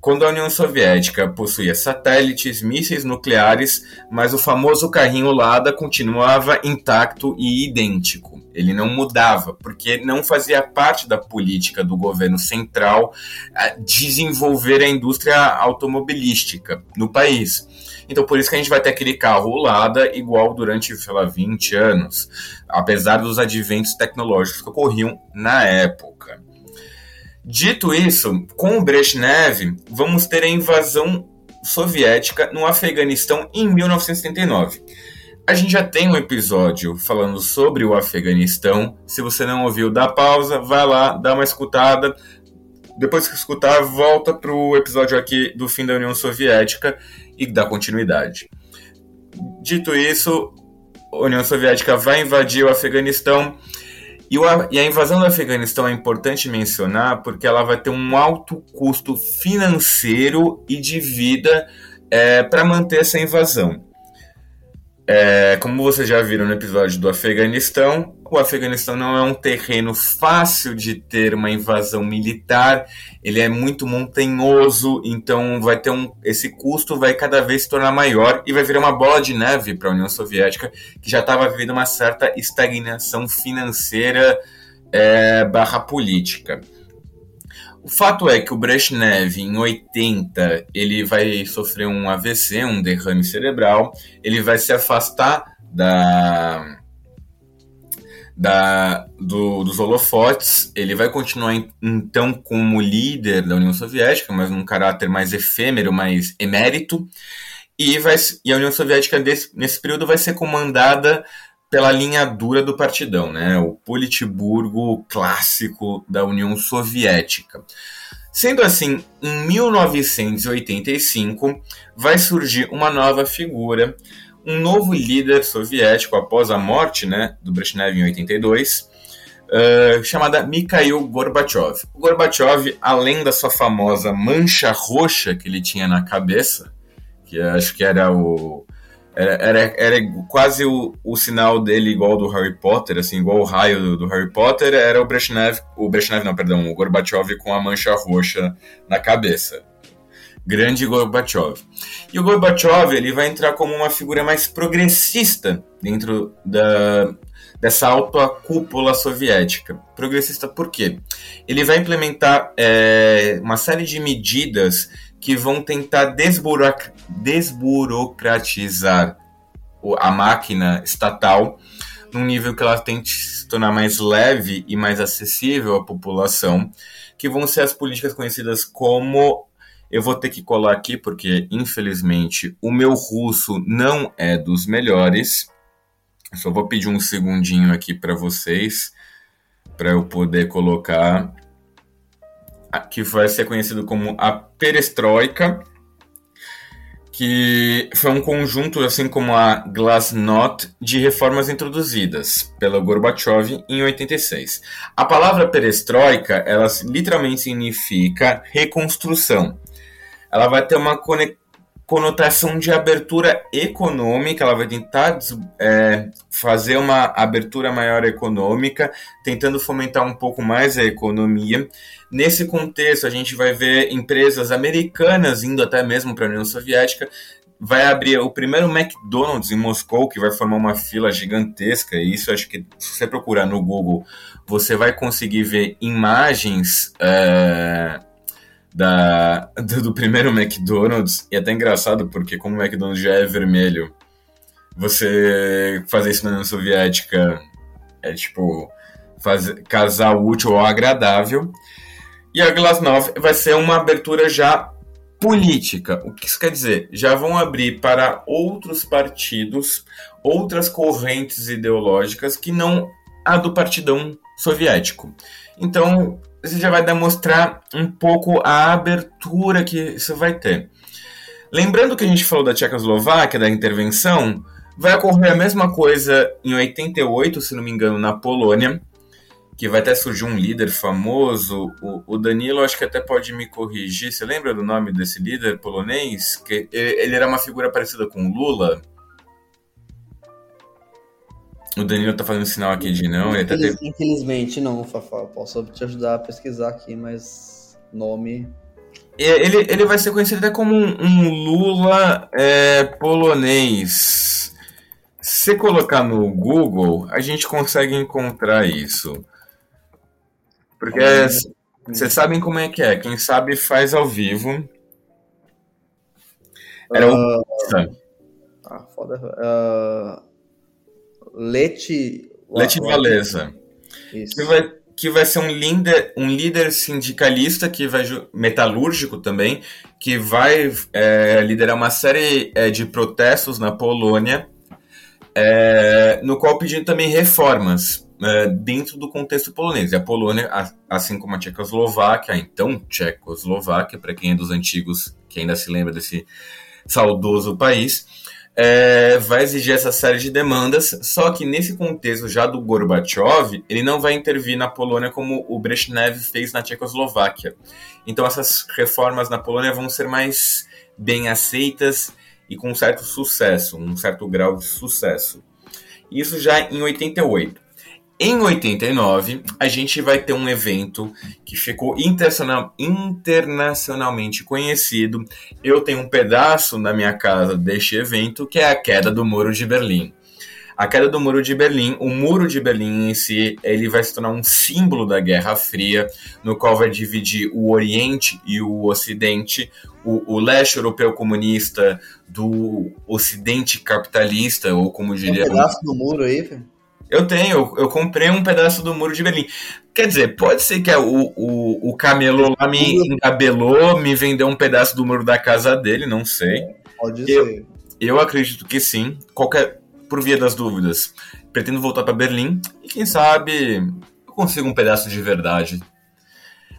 quando a União Soviética possuía satélites, mísseis nucleares, mas o famoso carrinho Lada continuava intacto e idêntico ele não mudava, porque não fazia parte da política do governo central desenvolver a indústria automobilística no país. Então, por isso que a gente vai ter aquele carro Lada igual durante, sei lá, 20 anos, apesar dos adventos tecnológicos que ocorriam na época. Dito isso, com o Brezhnev, vamos ter a invasão soviética no Afeganistão em 1979. A gente já tem um episódio falando sobre o Afeganistão. Se você não ouviu, dá pausa, vai lá, dá uma escutada. Depois que escutar, volta para o episódio aqui do fim da União Soviética e dá continuidade. Dito isso, a União Soviética vai invadir o Afeganistão. E, a invasão do Afeganistão é importante mencionar porque ela vai ter um alto custo financeiro e de vida é, para manter essa invasão. É, como vocês já viram no episódio do Afeganistão, o Afeganistão não é um terreno fácil de ter uma invasão militar, ele é muito montanhoso, então vai ter um, esse custo vai cada vez se tornar maior e vai virar uma bola de neve para a União Soviética, que já estava vivendo uma certa estagnação financeira é, barra política. O fato é que o Brezhnev, em 80, ele vai sofrer um AVC, um derrame cerebral, ele vai se afastar da, da, do, dos holofotes, ele vai continuar então como líder da União Soviética, mas num caráter mais efêmero, mais emérito, e, vai, e a União Soviética desse, nesse período vai ser comandada pela linha dura do partidão, né? O Politburgo clássico da União Soviética. Sendo assim, em 1985 vai surgir uma nova figura, um novo líder soviético após a morte, né, do Brezhnev em 82, uh, chamada Mikhail Gorbachev. O Gorbachev, além da sua famosa mancha roxa que ele tinha na cabeça, que acho que era o era, era, era quase o, o sinal dele igual do Harry Potter, assim, igual o raio do, do, Harry Potter, era o Brezhnev, o Brezhnev não, perdão, o Gorbachev com a mancha roxa na cabeça. Grande Gorbachev. E o Gorbachev, ele vai entrar como uma figura mais progressista dentro da, dessa alta cúpula soviética. Progressista por quê? Ele vai implementar é, uma série de medidas que vão tentar desburoc desburocratizar a máquina estatal num nível que ela tente se tornar mais leve e mais acessível à população, que vão ser as políticas conhecidas como eu vou ter que colar aqui porque infelizmente o meu russo não é dos melhores. Só vou pedir um segundinho aqui para vocês para eu poder colocar que vai ser conhecido como a perestroika, que foi um conjunto, assim como a Glasnost, de reformas introduzidas pela Gorbachev em 86. A palavra perestroika, ela literalmente significa reconstrução. Ela vai ter uma conotação de abertura econômica, ela vai tentar é, fazer uma abertura maior econômica, tentando fomentar um pouco mais a economia. Nesse contexto, a gente vai ver empresas americanas indo até mesmo para a União Soviética. Vai abrir o primeiro McDonald's em Moscou, que vai formar uma fila gigantesca. E isso acho que, se você procurar no Google, você vai conseguir ver imagens. É da, do primeiro McDonald's, e é até engraçado porque como o McDonald's já é vermelho, você fazer isso na União Soviética é tipo fazer, casar útil ou agradável. E a Glasnost vai ser uma abertura já política. O que isso quer dizer? Já vão abrir para outros partidos, outras correntes ideológicas que não a do partidão soviético. Então, você já vai demonstrar um pouco a abertura que isso vai ter. Lembrando que a gente falou da Tchecoslováquia, da intervenção, vai ocorrer a mesma coisa em 88, se não me engano, na Polônia, que vai até surgir um líder famoso. O, o Danilo, acho que até pode me corrigir. Você lembra do nome desse líder polonês? Que ele era uma figura parecida com Lula. O Danilo tá fazendo sinal aqui de não. Ele tá Infelizmente não, Fafá. Posso te ajudar a pesquisar aqui, mas nome. Ele, ele vai ser conhecido até como um, um Lula é, polonês. Se colocar no Google, a gente consegue encontrar isso. Porque vocês sabem como é que é. Quem sabe faz ao vivo. Era uh, o. Ah, foda. Uh, Leti. Leti Valesa. Que vai, que vai ser um líder, um líder sindicalista que vai metalúrgico também, que vai é, liderar uma série é, de protestos na Polônia, é, no qual pedindo também reformas é, dentro do contexto polonês. E a Polônia, assim como a Tchecoslováquia, a então Tchecoslováquia, para quem é dos antigos, que ainda se lembra desse saudoso país, é, vai exigir essa série de demandas, só que nesse contexto já do Gorbachev, ele não vai intervir na Polônia como o Brezhnev fez na Tchecoslováquia. Então essas reformas na Polônia vão ser mais bem aceitas e com um certo sucesso, um certo grau de sucesso. Isso já em 88. Em 89, a gente vai ter um evento que ficou internacional, internacionalmente conhecido. Eu tenho um pedaço na minha casa deste evento, que é a queda do Muro de Berlim. A queda do Muro de Berlim, o Muro de Berlim em si, ele vai se tornar um símbolo da Guerra Fria, no qual vai dividir o Oriente e o Ocidente, o, o leste europeu comunista do Ocidente capitalista, ou como diria... Um pedaço do muro aí, velho? Eu tenho, eu, eu, comprei um pedaço do muro de Berlim. Quer dizer, pode ser que o, o, o camelô lá me engabelou, me vendeu um pedaço do muro da casa dele, não sei. Pode eu, ser. Eu acredito que sim. Qualquer, por via das dúvidas, pretendo voltar para Berlim e quem sabe eu consigo um pedaço de verdade.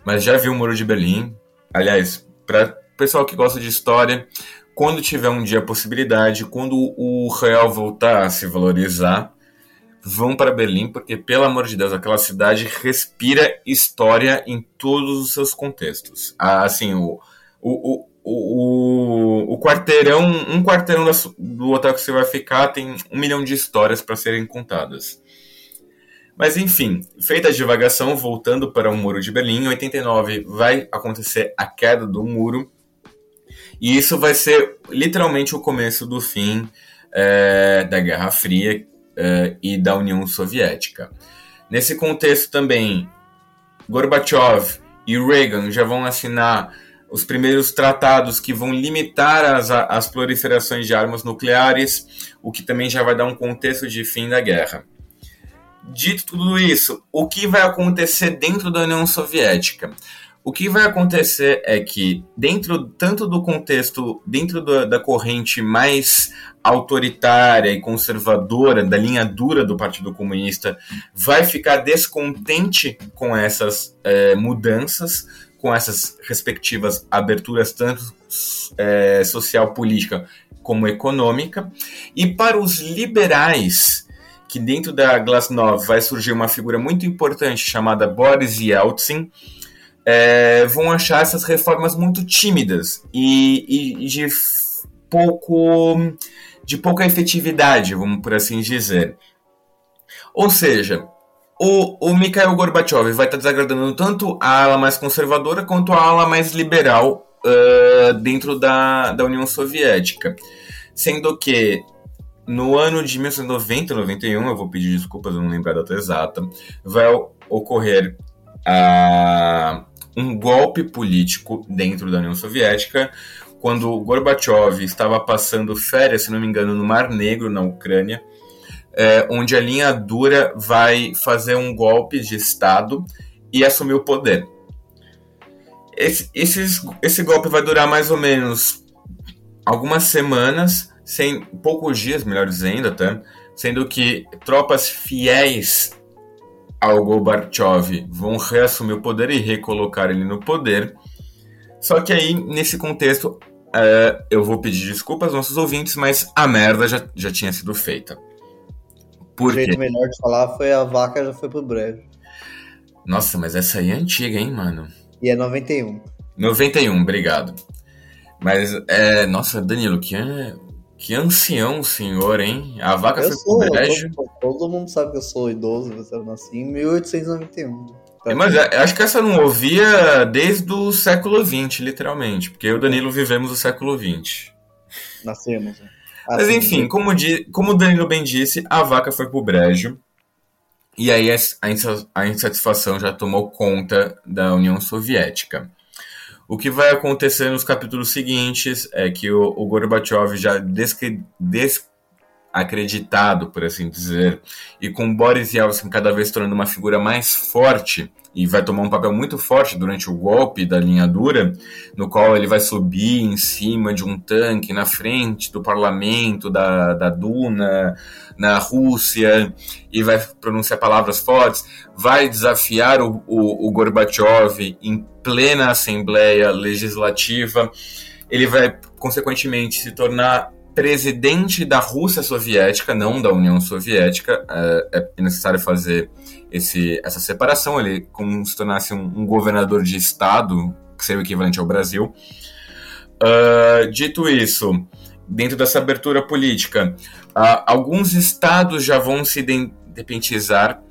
Mas já vi o muro de Berlim. Aliás, para pessoal que gosta de história, quando tiver um dia a possibilidade, quando o real voltar a se valorizar, vão para Berlim, porque, pelo amor de Deus, aquela cidade respira história em todos os seus contextos. Ah, assim, o, o, o, o, o quarteirão, um quarteirão do hotel que você vai ficar tem um milhão de histórias para serem contadas. Mas enfim, feita a divagação, voltando para o Muro de Berlim, em 89 vai acontecer a queda do muro, e isso vai ser literalmente o começo do fim é, da Guerra Fria, uh, e da União Soviética. Nesse contexto também, Gorbachev e Reagan já vão assinar os primeiros tratados que vão limitar as, as proliferações de armas nucleares, o que também já vai dar um contexto de fim da guerra. Dito tudo isso, o que vai acontecer dentro da União Soviética? O que vai acontecer é que, dentro tanto do contexto, dentro da, da corrente mais autoritária e conservadora, da linha dura do Partido Comunista, vai ficar descontente com essas é, mudanças, com essas respectivas aberturas, tanto é, social, política como econômica. E para os liberais, que dentro da Glasnost vai surgir uma figura muito importante chamada Boris Yeltsin, é, vão achar essas reformas muito tímidas e, e, de pouco de pouca efetividade, vamos por assim dizer. Ou seja, o, o Mikhail Gorbachev vai estar desagradando tanto a ala mais conservadora quanto a ala mais liberal uh, dentro da, da União Soviética. Sendo que no ano de 1990, 91, eu vou pedir desculpas, eu não lembro a data exata, vai ocorrer a um golpe político dentro da União Soviética, quando Gorbachev estava passando férias, se não me engano, no Mar Negro, na Ucrânia, é, onde a linha dura vai fazer um golpe de Estado e assumir o poder. Esse, esses, esse golpe vai durar mais ou menos algumas semanas, sem poucos dias, melhor dizendo, até, sendo que tropas fiéis ao Gorbachev vão reassumir o poder e recolocar ele no poder. Só que aí, nesse contexto, é, eu vou pedir desculpas aos nossos ouvintes, mas a merda já, já tinha sido feita. Por o jeito melhor de falar foi a vaca já foi pro breve. Nossa, mas essa aí é antiga, hein, mano? E é 91. 91, obrigado. Mas, é, nossa, Danilo, que é, que ancião senhor, hein? A vaca eu foi sou, pro brejo. Todo, todo, mundo sabe que eu sou idoso, eu nasci em 1891. É, mas acho que essa não ouvia desde o século XX, literalmente, porque eu e o Danilo vivemos o século XX. Nascemos. Né? Mas enfim, como, di, como o Danilo bem disse, a vaca foi pro brejo. E aí a insatisfação já tomou conta da União Soviética. O que vai acontecer nos capítulos seguintes é que o, o Gorbachev já desacreditado, por assim dizer, e com Boris Yeltsin cada vez tornando uma figura mais forte e vai tomar um papel muito forte durante o golpe da linha dura, no qual ele vai subir em cima de um tanque na frente do parlamento da, da Duna, na Rússia, e vai pronunciar palavras fortes, vai desafiar o, o, o Gorbachev em plena Assembleia Legislativa, ele vai, consequentemente, se tornar presidente da Rússia Soviética, não da União Soviética. É, é necessário fazer esse, essa separação. Ele como se tornasse um, um governador de estado, que seria o equivalente ao Brasil. Uh, dito isso, dentro dessa abertura política, uh, alguns estados já vão se independizar,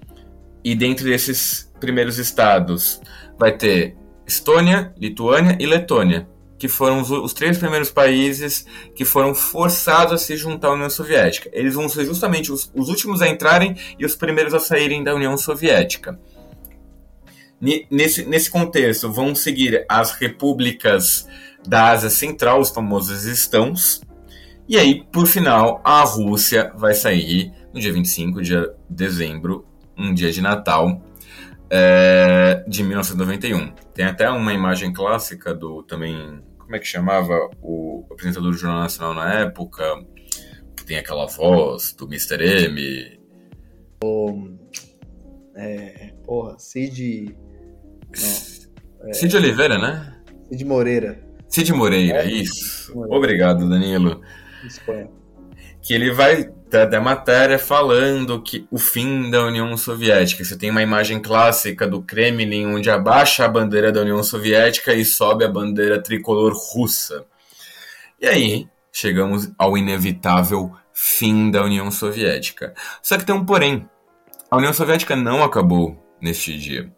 e dentro desses primeiros estados vai ter Estônia, Lituânia e Letônia que foram os, os, três primeiros países que foram forçados a se juntar à União Soviética. Eles vão ser justamente os, os últimos a entrarem e os primeiros a saírem da União Soviética. Nesse, nesse contexto, vão seguir as repúblicas da Ásia Central, os famosos estãos. E aí, por final, a Rússia vai sair no dia 25 de dezembro, um dia de Natal, é, de 1991. Tem até uma imagem clássica do também como é que chamava o apresentador do Jornal Nacional na época, que tem aquela voz do Mr. M. O, é, porra, Cid. Não, é, Cid Oliveira, né? Cid Moreira. Cid Moreira, é, isso. Moreira. Obrigado, Danilo. Espanha. Que ele vai da matéria falando que o fim da União Soviética. Você tem uma imagem clássica do Kremlin onde abaixa a bandeira da União Soviética e sobe a bandeira tricolor russa. E aí chegamos ao inevitável fim da União Soviética. Só que tem um porém. A União Soviética não acabou neste dia.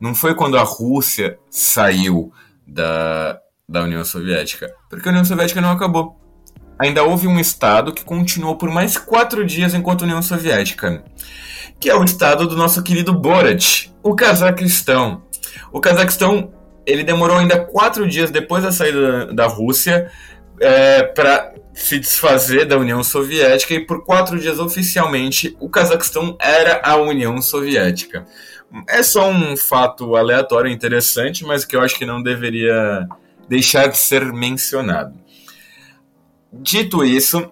Não foi quando a Rússia saiu da, da União Soviética, porque a União Soviética não acabou ainda houve um estado que continuou por mais quatro dias enquanto União Soviética, que é o estado do nosso querido Borat, o Cazaquistão. O Cazaquistão ele demorou ainda quatro dias depois da saída da Rússia é, para se desfazer da União Soviética e por quatro dias oficialmente o Cazaquistão era a União Soviética. É só um fato aleatório interessante, mas que eu acho que não deveria deixar de ser mencionado. Dito isso,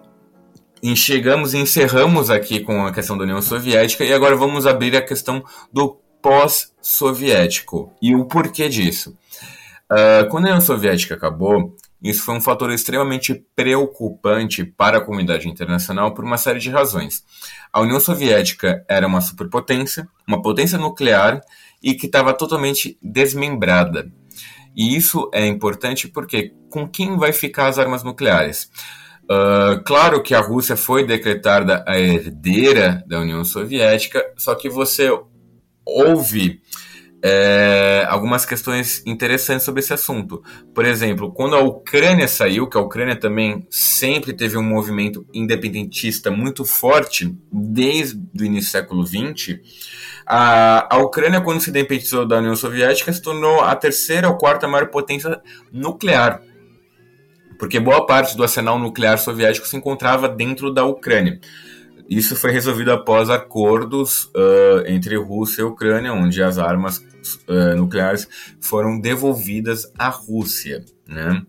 chegamos e encerramos aqui com a questão da União Soviética e agora vamos abrir a questão do pós-soviético e o porquê disso. Uh, quando a União Soviética acabou, isso foi um fator extremamente preocupante para a comunidade internacional por uma série de razões. A União Soviética era uma superpotência, uma potência nuclear e que estava totalmente desmembrada. E isso é importante porque com quem vai ficar as armas nucleares? Uh, claro que a Rússia foi decretada a herdeira da União Soviética, só que você ouve é, algumas questões interessantes sobre esse assunto. Por exemplo, quando a Ucrânia saiu, que a Ucrânia também sempre teve um movimento independentista muito forte desde o início do século XX, a, a Ucrânia, quando se independizou da União Soviética, se tornou a terceira ou quarta maior potência nuclear. Porque boa parte do arsenal nuclear soviético se encontrava dentro da Ucrânia. Isso foi resolvido após acordos uh, entre Rússia e Ucrânia, onde as armas uh, nucleares foram devolvidas à Rússia. Né?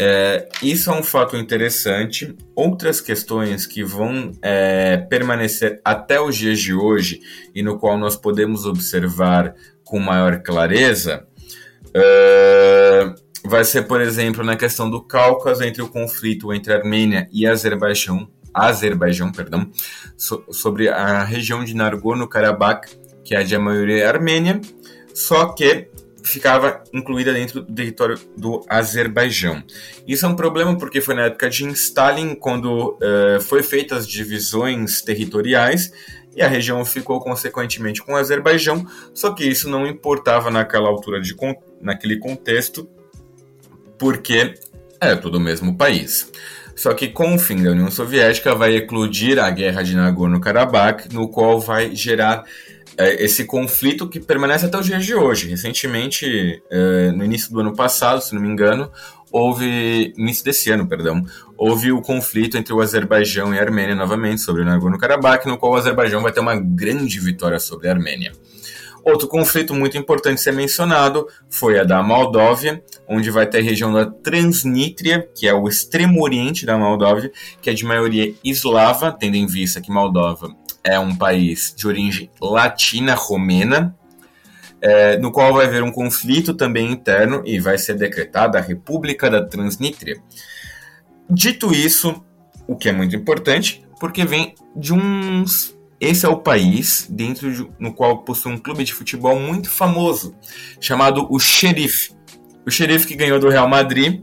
É, isso é um fato interessante. Outras questões que vão é, permanecer até os dias de hoje e no qual nós podemos observar com maior clareza é, vai ser, por exemplo, na questão do Cáucaso entre o conflito entre Armênia e Azerbaijão, Azerbaijão, perdão, so, sobre a região de Nagorno-Karabakh, que é de maioria armênia, só que ficava incluída dentro do território do Azerbaijão. Isso é um problema porque foi na época de Stalin quando uh, foi feitas as divisões territoriais e a região ficou consequentemente com o Azerbaijão, só que isso não importava naquela altura de naquele contexto, porque é tudo o mesmo país. Só que com o fim da União Soviética vai eclodir a guerra de Nagorno-Karabakh, no qual vai gerar esse conflito que permanece até os dias de hoje. Recentemente, é, no início do ano passado, se não me engano, houve, início desse ano, perdão, houve o conflito entre o Azerbaijão e a Armênia novamente sobre o Nagorno-Karabakh, no qual o Azerbaijão vai ter uma grande vitória sobre a Armênia. Outro conflito muito importante ser mencionado foi a da Moldóvia, onde vai ter a região da Transnistria, que é o extremo oriente da Moldóvia, que é de maioria eslava, tendo em vista que Moldova é um país de origem latina romena, é, no qual vai haver um conflito também interno e vai ser decretada a República da Transnistria. Dito isso, o que é muito importante, porque vem de uns. Esse é o país dentro de, no qual possui um clube de futebol muito famoso, chamado o Xerife. O Xerife que ganhou do Real Madrid,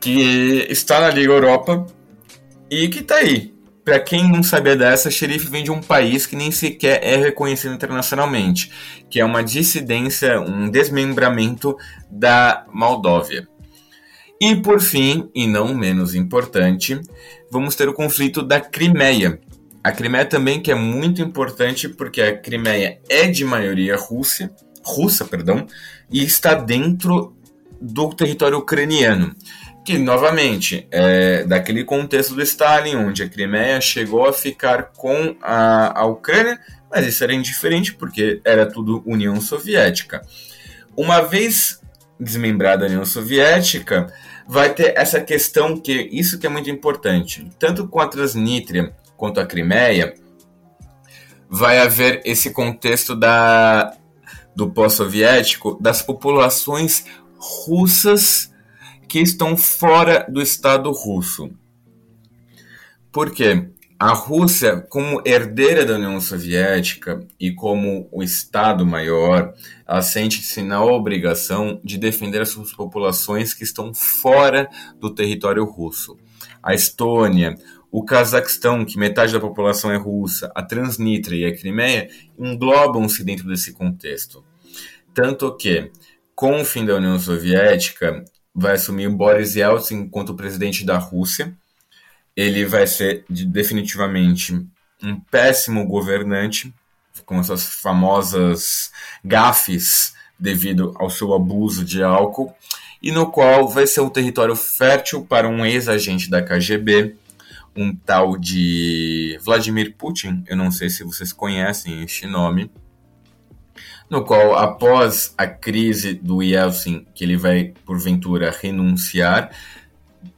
que está na Liga Europa e que está aí. Para quem não sabia dessa, Xerife vem de um país que nem sequer é reconhecido internacionalmente, que é uma dissidência, um desmembramento da Moldóvia. E por fim, e não menos importante, vamos ter o conflito da Crimeia. A Crimeia também que é muito importante porque a Crimeia é de maioria russa, russa, perdão, e está dentro do território ucraniano, que novamente é daquele contexto do Stalin, onde a Crimeia chegou a ficar com a, a Ucrânia, mas isso era indiferente porque era tudo União Soviética. Uma vez desmembrada a União Soviética, vai ter essa questão que isso que é muito importante, tanto com a Transnistria quanto a Crimeia, vai haver esse contexto da do pós-soviético das populações russas que estão fora do Estado russo. Por quê? A Rússia, como herdeira da União Soviética e como o Estado maior, ela sente-se na obrigação de defender as suas populações que estão fora do território russo. A Estônia, o Cazaquistão, que metade da população é russa, a Transnistria e a Crimeia englobam-se dentro desse contexto. Tanto que, com o fim da União Soviética, vai assumir Boris Yeltsin enquanto presidente da Rússia. Ele vai ser definitivamente um péssimo governante, com essas famosas gafes devido ao seu abuso de álcool, e no qual vai ser um território fértil para um ex-agente da KGB, um tal de Vladimir Putin, eu não sei se vocês conhecem este nome, no qual, após a crise do Yeltsin, que ele vai, porventura, renunciar,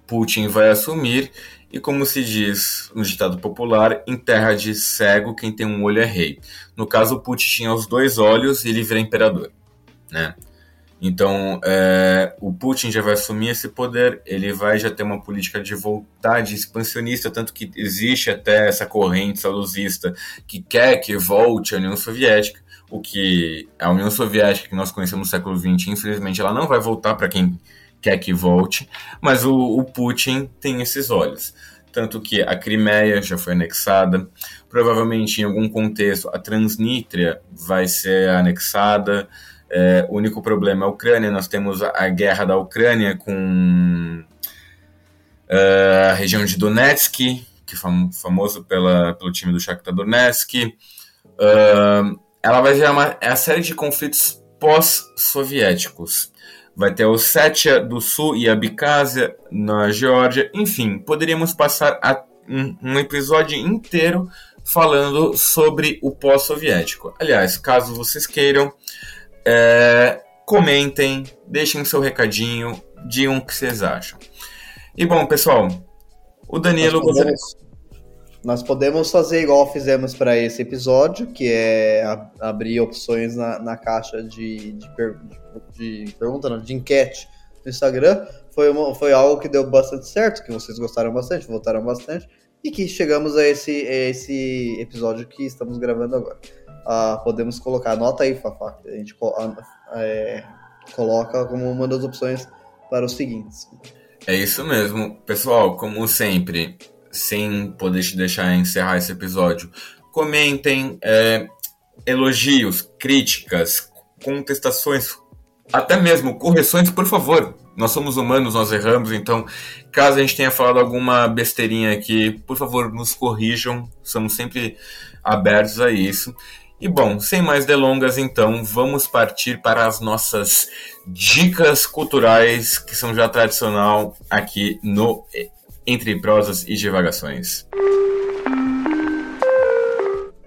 Putin vai assumir e como se diz no ditado popular, em terra de cego, quem tem um olho é rei. No caso, Putin tinha os dois olhos e ele vira imperador. Né? Então, é, o Putin já vai assumir esse poder, ele vai já ter uma política de vontade expansionista, tanto que existe até essa corrente saudosista que quer que volte a União Soviética, o que a União Soviética que nós conhecemos no século XX, infelizmente, ela não vai voltar para quem quer que volte, mas o, o Putin tem esses olhos. Tanto que a Crimeia já foi anexada, provavelmente em algum contexto a Transnistria vai ser anexada. É, o único problema é a Ucrânia, nós temos a, guerra da Ucrânia com é, a região de Donetsk, que é fam famoso pela, pelo time do Shakhtar Donetsk. Ela vai gerar uma, é a série de conflitos pós-soviéticos vai ter a Ossétia do Sul e a Abkhazia na Geórgia. Enfim, poderíamos passar um, um episódio inteiro falando sobre o pós-soviético. Aliás, caso vocês queiram, é, comentem, deixem seu recadinho, digam o que vocês acham. E bom, pessoal, o Danilo. Podemos, nós podemos fazer igual fizemos para esse episódio, que é abrir opções na, na caixa de, de, de de pergunta, não, de enquete no Instagram, foi, uma, foi algo que deu bastante certo, que vocês gostaram bastante, votaram bastante, e que chegamos a esse, a esse episódio que estamos gravando agora. Ah, podemos colocar, anota aí, Fafá, a gente é, coloca como uma das opções para os seguintes. É isso mesmo. Pessoal, como sempre, sem poder te deixar encerrar esse episódio, comentem é, elogios, críticas, contestações, até mesmo correções, por favor. Nós somos humanos, nós erramos, então, caso a gente tenha falado alguma besteirinha aqui, por favor, nos corrijam. Somos sempre abertos a isso. E bom, sem mais delongas, então, vamos partir para as nossas dicas culturais, que são já tradicional aqui no Entre Prosas e Divagações.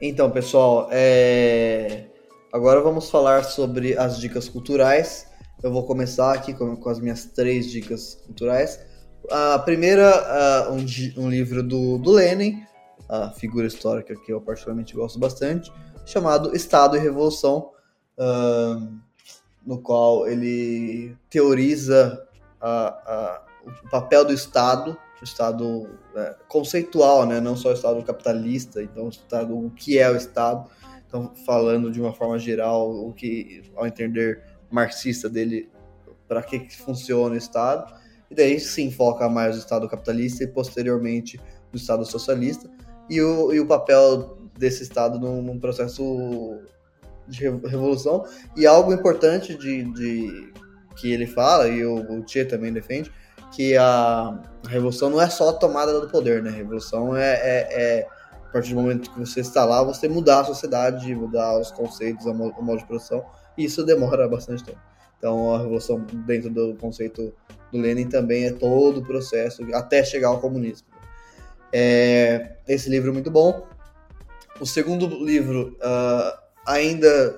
Então, pessoal, é... Agora vamos falar sobre as dicas culturais. Eu vou começar aqui com, com as minhas três dicas culturais. A primeira, uh, um, um, livro do, do Lenin, a figura histórica que eu particularmente gosto bastante, chamado Estado e Revolução, uh, no qual ele teoriza a, a, o papel do Estado Estado é, conceitual, né? não só o Estado capitalista, então o Estado, o que é o Estado, então falando de uma forma geral, o que, ao entender marxista dele, para que, que funciona o Estado, e daí sim foca mais no Estado capitalista e posteriormente no Estado socialista, e o, e o papel desse Estado num, num processo de revolução, e algo importante de, de que ele fala, e o, o Tchê também defende, que a, revolução não é só a tomada do poder, né? A revolução é, é, é, a partir do momento que você está lá, você mudar a sociedade, mudar os conceitos, o modo de produção, e isso demora bastante tempo. Então, a revolução dentro do conceito do Lenin também é todo o processo até chegar ao comunismo. É, esse livro é muito bom. O segundo livro, uh, ainda,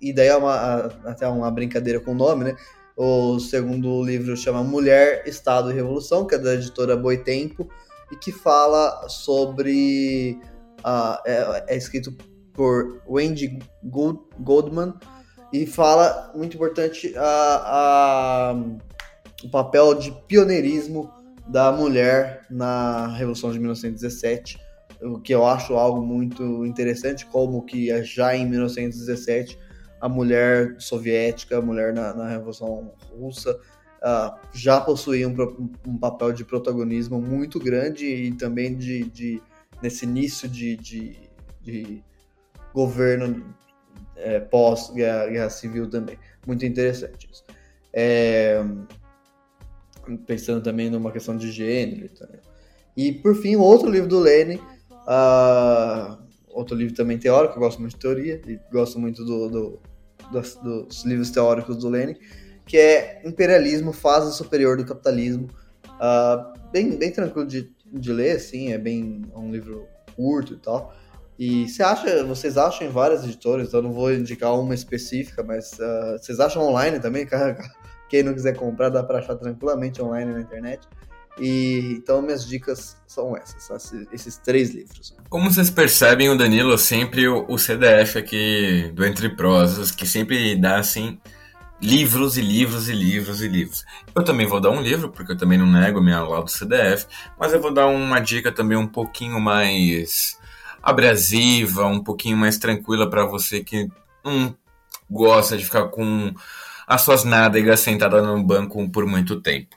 e daí é uma, até uma brincadeira com o nome, né? O segundo livro chama Mulher, Estado e Revolução, que é da editora Boitempo, e que fala sobre. Uh, é, é, escrito por Wendy Goldman, e fala, muito importante, a, a, o papel de pioneirismo da mulher na Revolução de 1917, o que eu acho algo muito interessante, como que já em 1917 a mulher soviética, a mulher na, na Revolução Russa, uh, já possuía um, um, papel de protagonismo muito grande e também de, de nesse início de, de, de governo é, pós-guerra civil também. Muito interessante isso. É, pensando também numa questão de gênero. E por fim, outro livro do Lenin, uh, outro livro também teórico, eu gosto muito de teoria e gosto muito do, do, dos, dos, livros teóricos do Lenin, que é Imperialismo, Fase Superior do Capitalismo. Uh, bem, bem tranquilo de, de ler, assim, é bem é um livro curto e tal. E você acha, vocês acham em várias editoras, eu não vou indicar uma específica, mas uh, vocês acham online também? Quem não quiser comprar, dá para achar tranquilamente online na internet. E então minhas dicas são essas, esses três livros. Como vocês percebem, o Danilo é sempre o, o CDF aqui do Entre Prosas, que sempre dá assim livros e livros e livros e livros. Eu também vou dar um livro, porque eu também não nego minha lá do CDF, mas eu vou dar uma dica também um pouquinho mais abrasiva, um pouquinho mais tranquila para você que não gosta de ficar com as suas nádegas sentada no banco por muito tempo.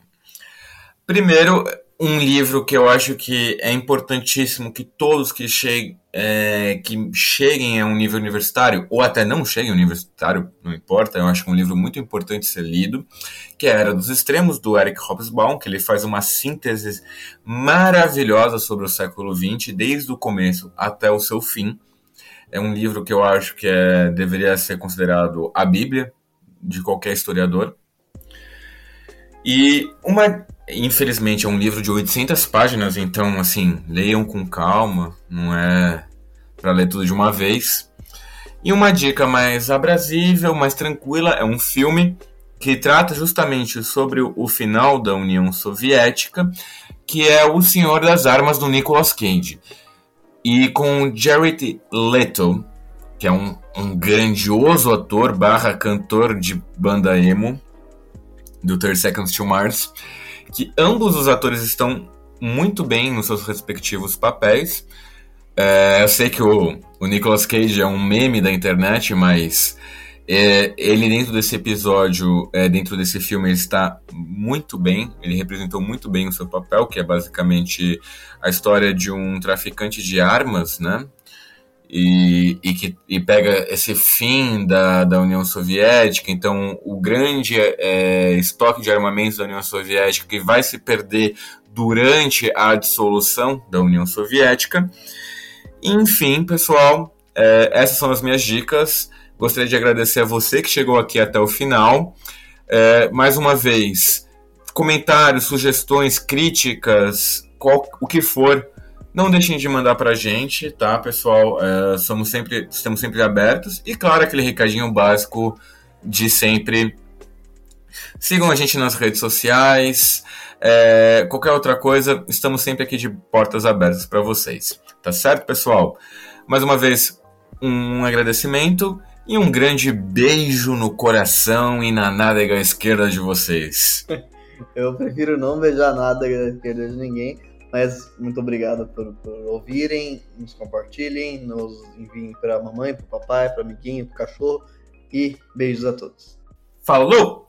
Primeiro, um livro que eu acho que é importantíssimo que todos que, cheguem, é, que cheguem a um nível universitário, ou até não cheguem ao universitário, não importa, eu acho que é um livro muito importante ser lido, que é a Era dos Extremos, do Eric Hobsbawm, que ele faz uma síntese maravilhosa sobre o século XX, desde o começo até o seu fim. É um livro que eu acho que é, deveria ser considerado a Bíblia de qualquer historiador. E uma Infelizmente é um livro de 800 páginas, então assim, leiam com calma, não é para ler tudo de uma vez. E uma dica mais abrasível, mais tranquila, é um filme que trata justamente sobre o final da União Soviética, que é O Senhor das Armas do Nicolas Cage. E com Jared Leto, que é um, um grandioso ator barra cantor de banda emo do 30 Seconds to Mars que ambos os atores estão muito bem nos seus respectivos papéis. É, eu sei que o, o Nicolas Cage é um meme da internet, mas é, ele dentro desse episódio, é, dentro desse filme, ele está muito bem. Ele representou muito bem o seu papel, que é basicamente a história de um traficante de armas, né? E, e que e pega esse fim da, da União Soviética, então o grande é, estoque de armamentos da União Soviética que vai se perder durante a dissolução da União Soviética. Enfim, pessoal, é, essas são as minhas dicas. Gostaria de agradecer a você que chegou aqui até o final. É, mais uma vez, comentários, sugestões, críticas, qual, o que for, não deixem de mandar pra gente, tá, pessoal? É, somos sempre, estamos sempre abertos. E claro, aquele recadinho básico de sempre. Sigam a gente nas redes sociais. É, qualquer outra coisa, estamos sempre aqui de portas abertas para vocês. Tá certo, pessoal? Mais uma vez, um agradecimento e um grande beijo no coração e na nádega esquerda de vocês. Eu prefiro não beijar nada que de ninguém. Mas muito obrigado por, por ouvirem, nos compartilhem, nos enviem para mamãe, para papai, para amiguinho, para cachorro e beijos a todos. Falou!